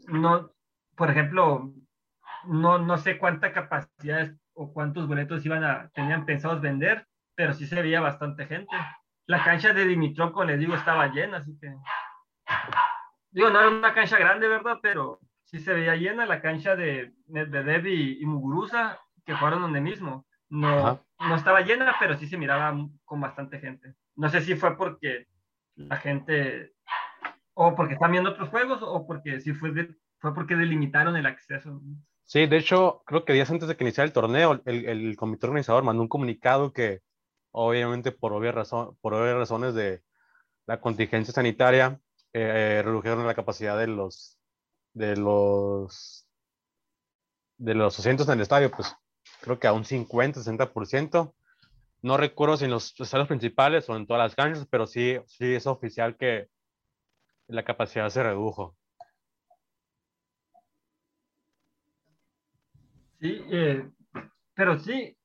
no, por ejemplo, no, no sé cuánta capacidad o cuántos boletos iban a, tenían pensados vender, pero sí se veía bastante gente. La cancha de Dimitrov, les digo, estaba llena, así que... Digo, no era una cancha grande, ¿verdad? Pero sí se veía llena la cancha de Medvedev y, y Muguruza, que fueron donde mismo. No, no estaba llena, pero sí se miraba con bastante gente. No sé si fue porque la gente, o porque están viendo otros juegos, o porque sí fue, de, fue porque delimitaron el acceso. Sí, de hecho, creo que días antes de que iniciara el torneo, el, el comité organizador mandó un comunicado que, obviamente, por obvias, razón, por obvias razones de la contingencia sanitaria, eh, redujeron la capacidad de los, de los, de los asientos en el estadio, pues creo que a un 50, 60%. No recuerdo si en los estadios principales o en todas las canchas, pero sí, sí es oficial que la capacidad se redujo. Sí, eh, pero sí,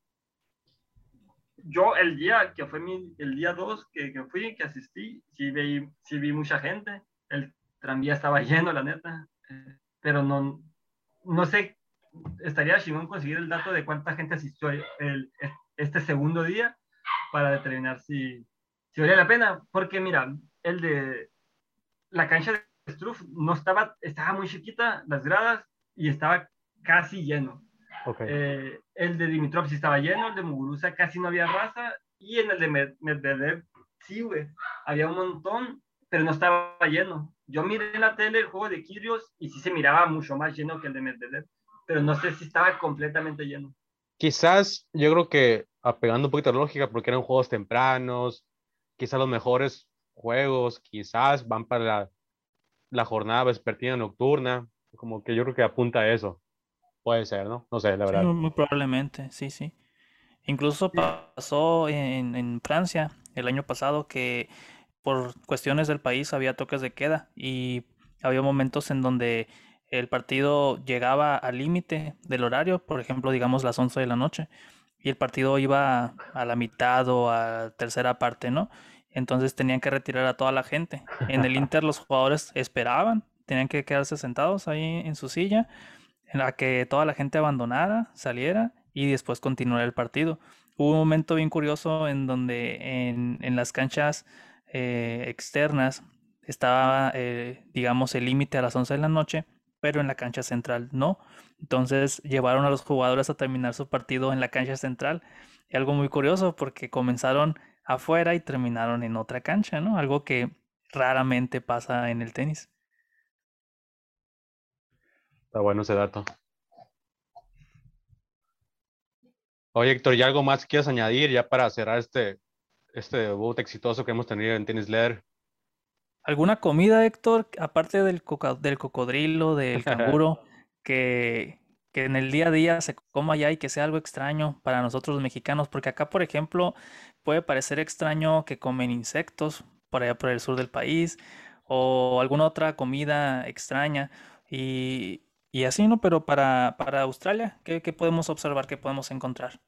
yo el día que fue mi, el día 2 que, que, fui, que asistí, sí vi, sí vi mucha gente, el tranvía estaba <laughs> lleno, la neta, pero no, no sé, estaría chingón conseguir el dato de cuánta gente asistió el, este segundo día para determinar si, si valía la pena, porque mira, el de la cancha de Struff no estaba, estaba muy chiquita, las gradas, y estaba casi lleno. Okay. Eh, el de Dimitrov sí estaba lleno, el de Muguruza casi no había raza, y en el de Medvedev sí, güey, había un montón, pero no estaba lleno. Yo miré en la tele el juego de Kyrgios y sí se miraba mucho más lleno que el de Medvedev, pero no sé si estaba completamente lleno. Quizás, yo creo que apegando un poquito a la lógica, porque eran juegos tempranos, quizás los mejores juegos, quizás van para la, la jornada vespertina nocturna, como que yo creo que apunta a eso. Puede ser, ¿no? No sé, la verdad. Sí, muy probablemente, sí, sí. Incluso pasó en, en, Francia el año pasado que por cuestiones del país había toques de queda y había momentos en donde el partido llegaba al límite del horario, por ejemplo, digamos las 11 de la noche, y el partido iba a la mitad o a tercera parte, ¿no? Entonces tenían que retirar a toda la gente. En el <laughs> Inter los jugadores esperaban, tenían que quedarse sentados ahí en su silla en la que toda la gente abandonara, saliera y después continuara el partido. Hubo un momento bien curioso en donde en, en las canchas eh, externas estaba, eh, digamos, el límite a las 11 de la noche, pero en la cancha central no. Entonces llevaron a los jugadores a terminar su partido en la cancha central. Y algo muy curioso porque comenzaron afuera y terminaron en otra cancha, ¿no? Algo que raramente pasa en el tenis. Está bueno ese dato. Oye, Héctor, ¿y algo más quieres añadir ya para cerrar este, este debut exitoso que hemos tenido en Tennis Leer? ¿Alguna comida, Héctor, aparte del, del cocodrilo, del <laughs> canguro, que, que en el día a día se coma ya y que sea algo extraño para nosotros los mexicanos? Porque acá, por ejemplo, puede parecer extraño que comen insectos por allá por el sur del país o alguna otra comida extraña. Y, y así, ¿no? Pero para, para Australia, ¿qué, ¿qué, podemos observar, qué podemos encontrar?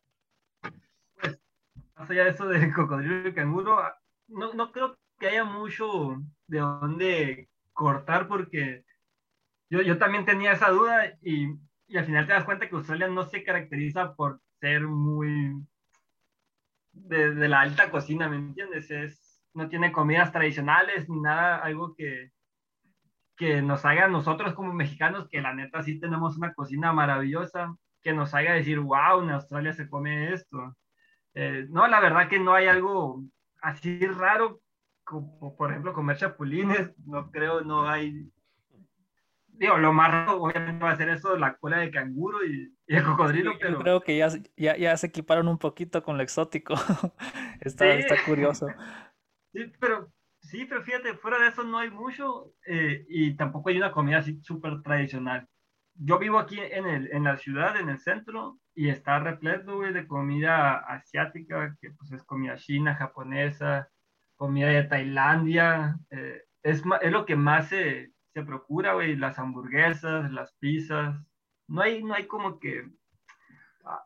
allá de eso del cocodrilo y canguro, no, no creo que haya mucho de dónde cortar porque yo, yo también tenía esa duda y, y al final te das cuenta que Australia no se caracteriza por ser muy de, de, la alta cocina, ¿me entiendes? Es, no tiene comidas tradicionales ni nada, algo que, que nos haga nosotros como mexicanos, que la neta sí tenemos una cocina maravillosa, que nos haga decir, wow, en Australia se come esto. Eh, no, la verdad que no hay algo así raro, como por ejemplo comer chapulines, no creo, no hay... Digo, lo más raro obviamente va a ser eso, la cola de canguro y, y el cocodrilo, Sí, pero... Yo creo que ya, ya, ya se equiparon un poquito con lo exótico. <laughs> Está, Sí. está curioso. Sí, pero, sí, pero fíjate, fuera de eso no hay mucho eh, y tampoco hay una comida así súper tradicional. Yo vivo aquí en, el, en la ciudad, en el centro, y está repleto, güey, de comida asiática, que pues es comida china, japonesa, comida de Tailandia. eh, es, es lo que más se, se procura, güey, las hamburguesas, las pizzas. No hay, no hay como que a,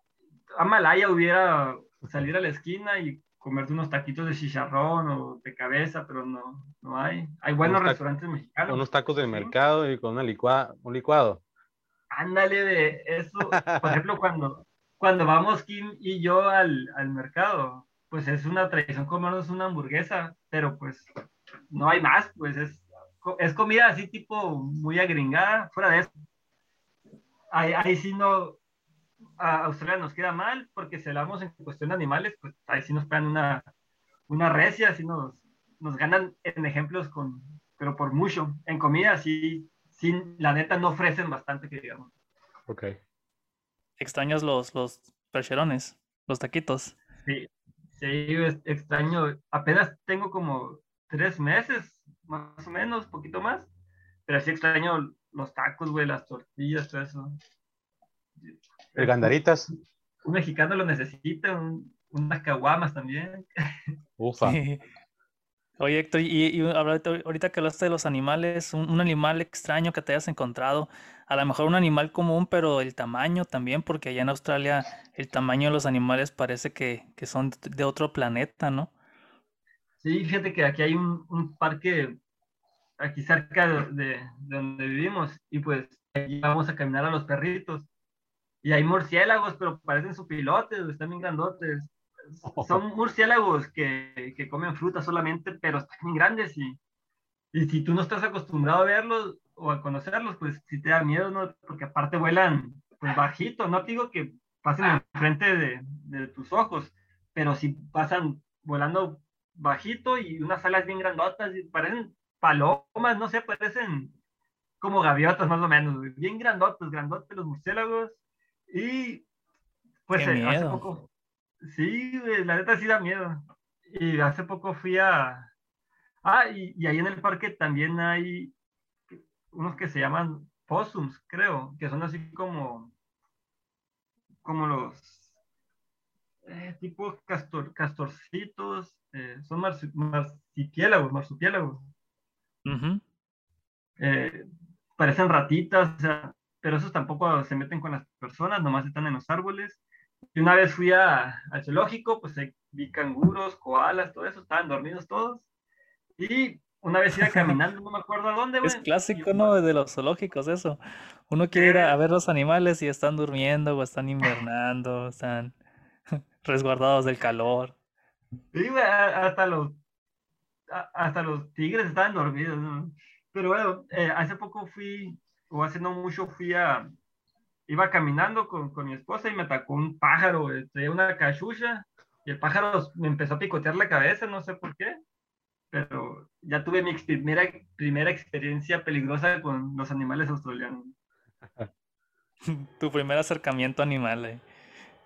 a Malaya hubiera salir a la esquina y comerte unos taquitos de chicharrón o de cabeza, pero no, no hay. Hay buenos Unos restaurantes mexicanos. Unos tacos del Sí. mercado y con una licua- un licuado. Ándale de eso. Por <laughs> ejemplo, cuando, cuando vamos Kim y yo al, al mercado, pues es una tradición comernos una hamburguesa, pero pues no hay más, pues es, es comida así tipo muy agringada, fuera de eso. Ahí, ahí sí no, a Australia nos queda mal, porque si hablamos en cuestión de animales, pues ahí sí nos pegan una, una recia, así nos, nos ganan en ejemplos con, pero por mucho. En comida sí, sí, la neta no ofrecen bastante que digamos. Ok. ¿Extrañas los, los percherones, los taquitos? Sí, sí, extraño. Apenas tengo como tres meses, más o menos, poquito más. Pero sí extraño los tacos, güey, las tortillas, todo eso. El gandaritas. Un mexicano lo necesita, un- unas caguamas también. Ufa. Sí. Oye, Héctor, y, y ahorita que hablaste de los animales, un, un animal extraño que te hayas encontrado, a lo mejor un animal común, pero el tamaño también, porque allá en Australia el tamaño de los animales parece que, que son de otro planeta, ¿no? Sí, fíjate que aquí hay un, un parque, aquí cerca de, de- de donde vivimos, y pues allí vamos a caminar a los perritos. Y hay murciélagos, pero parecen supilotes, están bien grandotes. <laughs> Son murciélagos que, que comen fruta solamente, pero están bien grandes y, y si tú no estás acostumbrado a verlos o a conocerlos, pues sí te da miedo, ¿no? Porque aparte vuelan pues bajito, no te digo que pasen enfrente de, de tus ojos, pero sí pasan volando bajito y unas alas bien grandotas y parecen palomas, no sé, parecen como gaviotas más o menos, bien grandotes, grandotes los murciélagos y pues Qué eh, hace poco, sí, la neta sí da miedo. Y hace poco fui a, ah, y, y ahí en el parque también hay unos que se llaman possums, creo, que son así como, como los eh, tipo castor, castorcitos, eh, son marsu- marsupiélagos, eh, parecen ratitas, o sea, pero esos tampoco se meten con las personas, nomás están en los árboles. Y una vez fui a, al zoológico, pues vi canguros, koalas, todo eso, estaban dormidos todos. Y una vez iba caminando, no me acuerdo a dónde, <laughs> Es clásico, y- ¿no? De los zoológicos, eso. Uno quiere ir a, Eh. a ver los animales y están durmiendo o están invernando, están <laughs> resguardados del calor. Sí, güey, hasta los, hasta los tigres estaban dormidos, ¿no? Pero bueno, eh, hace poco fui, o hace no mucho fui a, iba caminando con, con mi esposa y me atacó un pájaro, güey, traía una cachucha y el pájaro me empezó a picotear la cabeza, no sé por qué, pero ya tuve mi primera, primera experiencia peligrosa con los animales australianos. <laughs> Tu primer acercamiento animal. eh.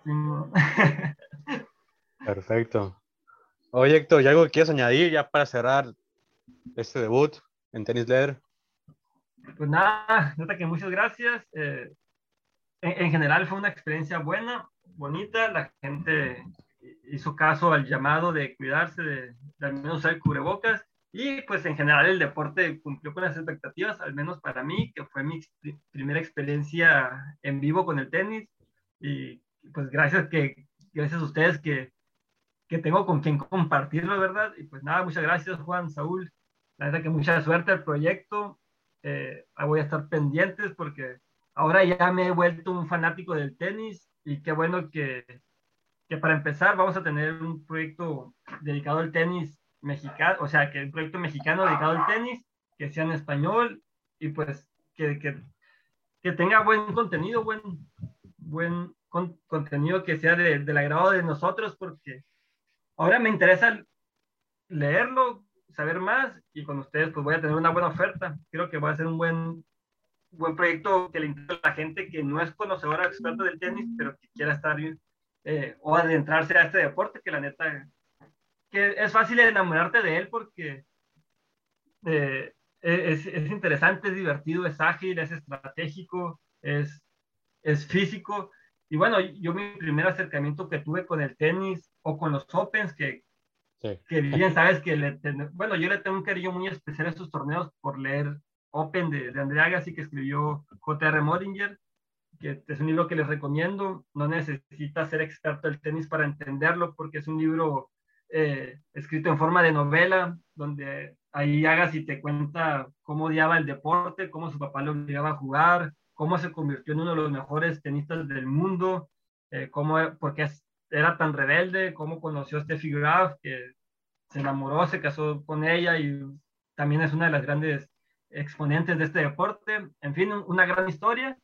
Sí, no. <laughs> Perfecto. Oye, Héctor, ¿y algo que quieras añadir ya para cerrar este debut en Tennis Leather? Pues nada, neta que muchas gracias. eh, en, en general fue una experiencia buena, bonita. La gente hizo caso al llamado de cuidarse, de, de al menos usar el cubrebocas. Y pues en general el deporte cumplió con las expectativas, al menos para mí, que fue mi primera experiencia en vivo con el tenis. Y pues gracias, que, gracias a ustedes que, que tengo con quien compartirlo, ¿verdad? Y pues nada, muchas gracias Juan, Saúl. La verdad que mucha suerte al proyecto. Eh, voy a estar pendientes porque ahora ya me he vuelto un fanático del tenis y qué bueno que, que para empezar vamos a tener un proyecto dedicado al tenis mexicano, o sea, que un proyecto mexicano dedicado al tenis, que sea en español y pues que, que, que tenga buen contenido, buen, buen contenido que sea de, del agrado de nosotros, porque ahora me interesa leerlo, saber más y con ustedes pues voy a tener una buena oferta. Creo que va a ser un buen, buen proyecto que le interesa a la gente que no es conocedora experta del tenis, pero que quiera estar eh, o adentrarse a este deporte, que la neta, que es fácil enamorarte de él porque eh, es, es, interesante, es divertido, es ágil, es estratégico, es, es físico. Y bueno, yo mi primer acercamiento que tuve con el tenis o con los Opens, que, que bien sabes que, le bueno, yo le tengo un cariño muy especial a estos torneos por leer Open de, de Andrea Agassi que escribió J.R. Modinger, que es un libro que les recomiendo. No necesitas ser experto del tenis para entenderlo, porque es un libro eh, escrito en forma de novela, donde ahí Agassi te cuenta cómo odiaba el deporte, cómo su papá lo obligaba a jugar, cómo se convirtió en uno de los mejores tenistas del mundo, eh, cómo, porque era tan rebelde, cómo conoció a Steffi Graf, que se enamoró, se casó con ella y también es una de las grandes exponentes de este deporte. En fin, una gran historia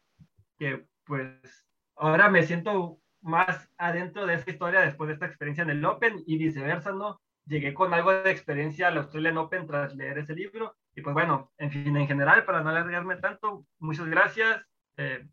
que pues ahora me siento más adentro de esta historia después de esta experiencia en el Open y viceversa, ¿no? Llegué con algo de experiencia al Australian Open tras leer ese libro y pues bueno, en fin, en general, para no alargarme tanto, muchas gracias, eh,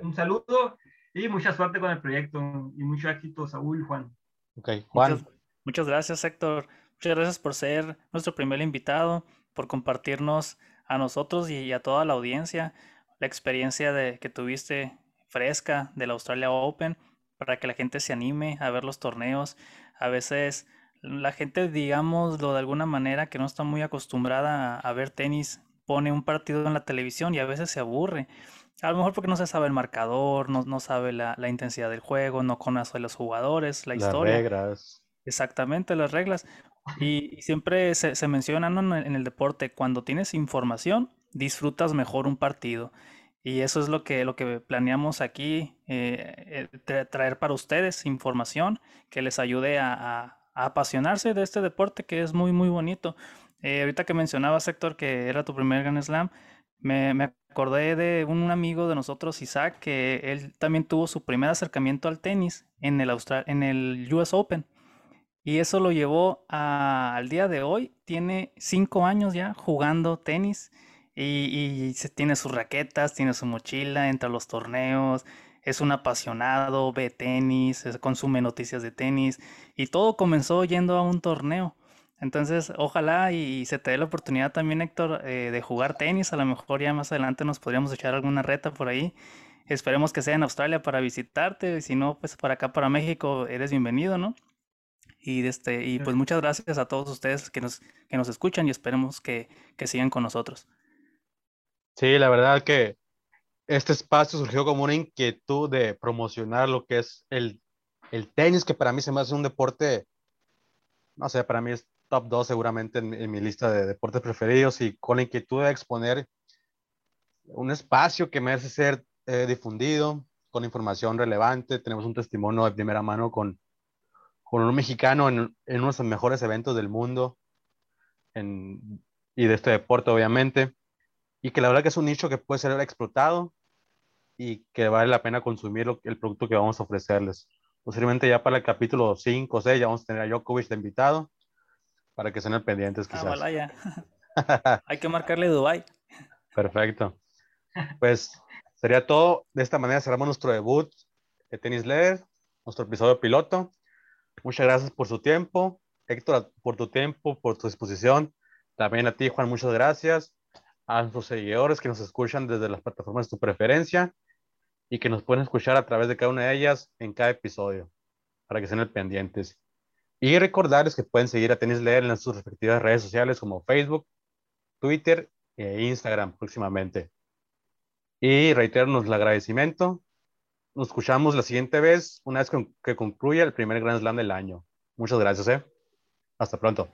un saludo y mucha suerte con el proyecto y mucho éxito, Saúl, Juan. Ok, Juan. Muchas, muchas gracias, Héctor. Muchas gracias por ser nuestro primer invitado, por compartirnos a nosotros y a toda la audiencia la experiencia de, que tuviste fresca del Australia Open para que la gente se anime a ver los torneos. A veces la gente, digámoslo de alguna manera, que no está muy acostumbrada a, ver tenis, pone un partido en la televisión y a veces se aburre. A lo mejor porque no se sabe el marcador, no, no sabe la, la, intensidad del juego, no conoce a los jugadores, la historia. Las reglas. Exactamente, las reglas. Y, y siempre se, se menciona ¿no? en el deporte, cuando tienes información, disfrutas mejor un partido. Y eso es lo que, lo que planeamos aquí, eh, eh, traer para ustedes información que les ayude a, apasionarse de este deporte que es muy, muy bonito. Eh, ahorita que mencionabas, Héctor, que era tu primer Grand Slam, me, me, acordé de un amigo de nosotros, Isaac, que él también tuvo su primer acercamiento al tenis en el, en el US Open. Y eso lo llevó al día de hoy. Tiene cinco años ya jugando tenis y, se, tiene sus raquetas, tiene su mochila, entra a los torneos, es un apasionado, ve tenis, consume noticias de tenis y todo comenzó yendo a un torneo. Entonces, ojalá y, se te dé la oportunidad también, Héctor, eh, de jugar tenis. A lo mejor ya más adelante nos podríamos echar alguna reta por ahí. Esperemos que sea en Australia para visitarte. Si no, pues para acá, para México, eres bienvenido, ¿no? Y, este, y pues muchas gracias a todos ustedes que nos, que nos escuchan y esperemos que, que sigan con nosotros. Sí, la verdad que este espacio surgió como una inquietud de promocionar lo que es el, el tenis, que para mí se me hace un deporte, no sé, para mí es top 2 seguramente en, mi lista de deportes preferidos y con la inquietud de exponer un espacio que merece ser eh, difundido con información relevante. Tenemos un testimonio de primera mano con, con un mexicano en, en uno de los mejores eventos del mundo en, y de este deporte, obviamente y que la verdad que es un nicho que puede ser explotado y que vale la pena consumir el producto que vamos a ofrecerles. Posiblemente ya para el capítulo 5 o 6 ya vamos a tener a Djokovic de invitado para que estén pendientes ah, quizás. Ah, ya. <laughs> Hay que marcarle Dubai. Perfecto. Pues sería todo. De esta manera cerramos nuestro debut de Tenis Leer, nuestro episodio piloto. Muchas gracias por su tiempo. Héctor, por tu tiempo, por tu disposición. También a ti, Juan, muchas gracias a nuestros seguidores que nos escuchan desde las plataformas de tu preferencia y que nos pueden escuchar a través de cada una de ellas en cada episodio para que estén pendientes. Y recordarles que pueden seguir a Tenis Leer en sus respectivas redes sociales como Facebook, Twitter e Instagram próximamente. Y reiterarnos el agradecimiento. Nos escuchamos la siguiente vez, una vez que concluya el primer Grand Slam del año. Muchas gracias, ¿eh? Hasta pronto.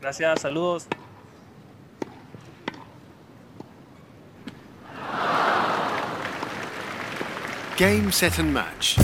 Gracias, saludos. Game, set and match.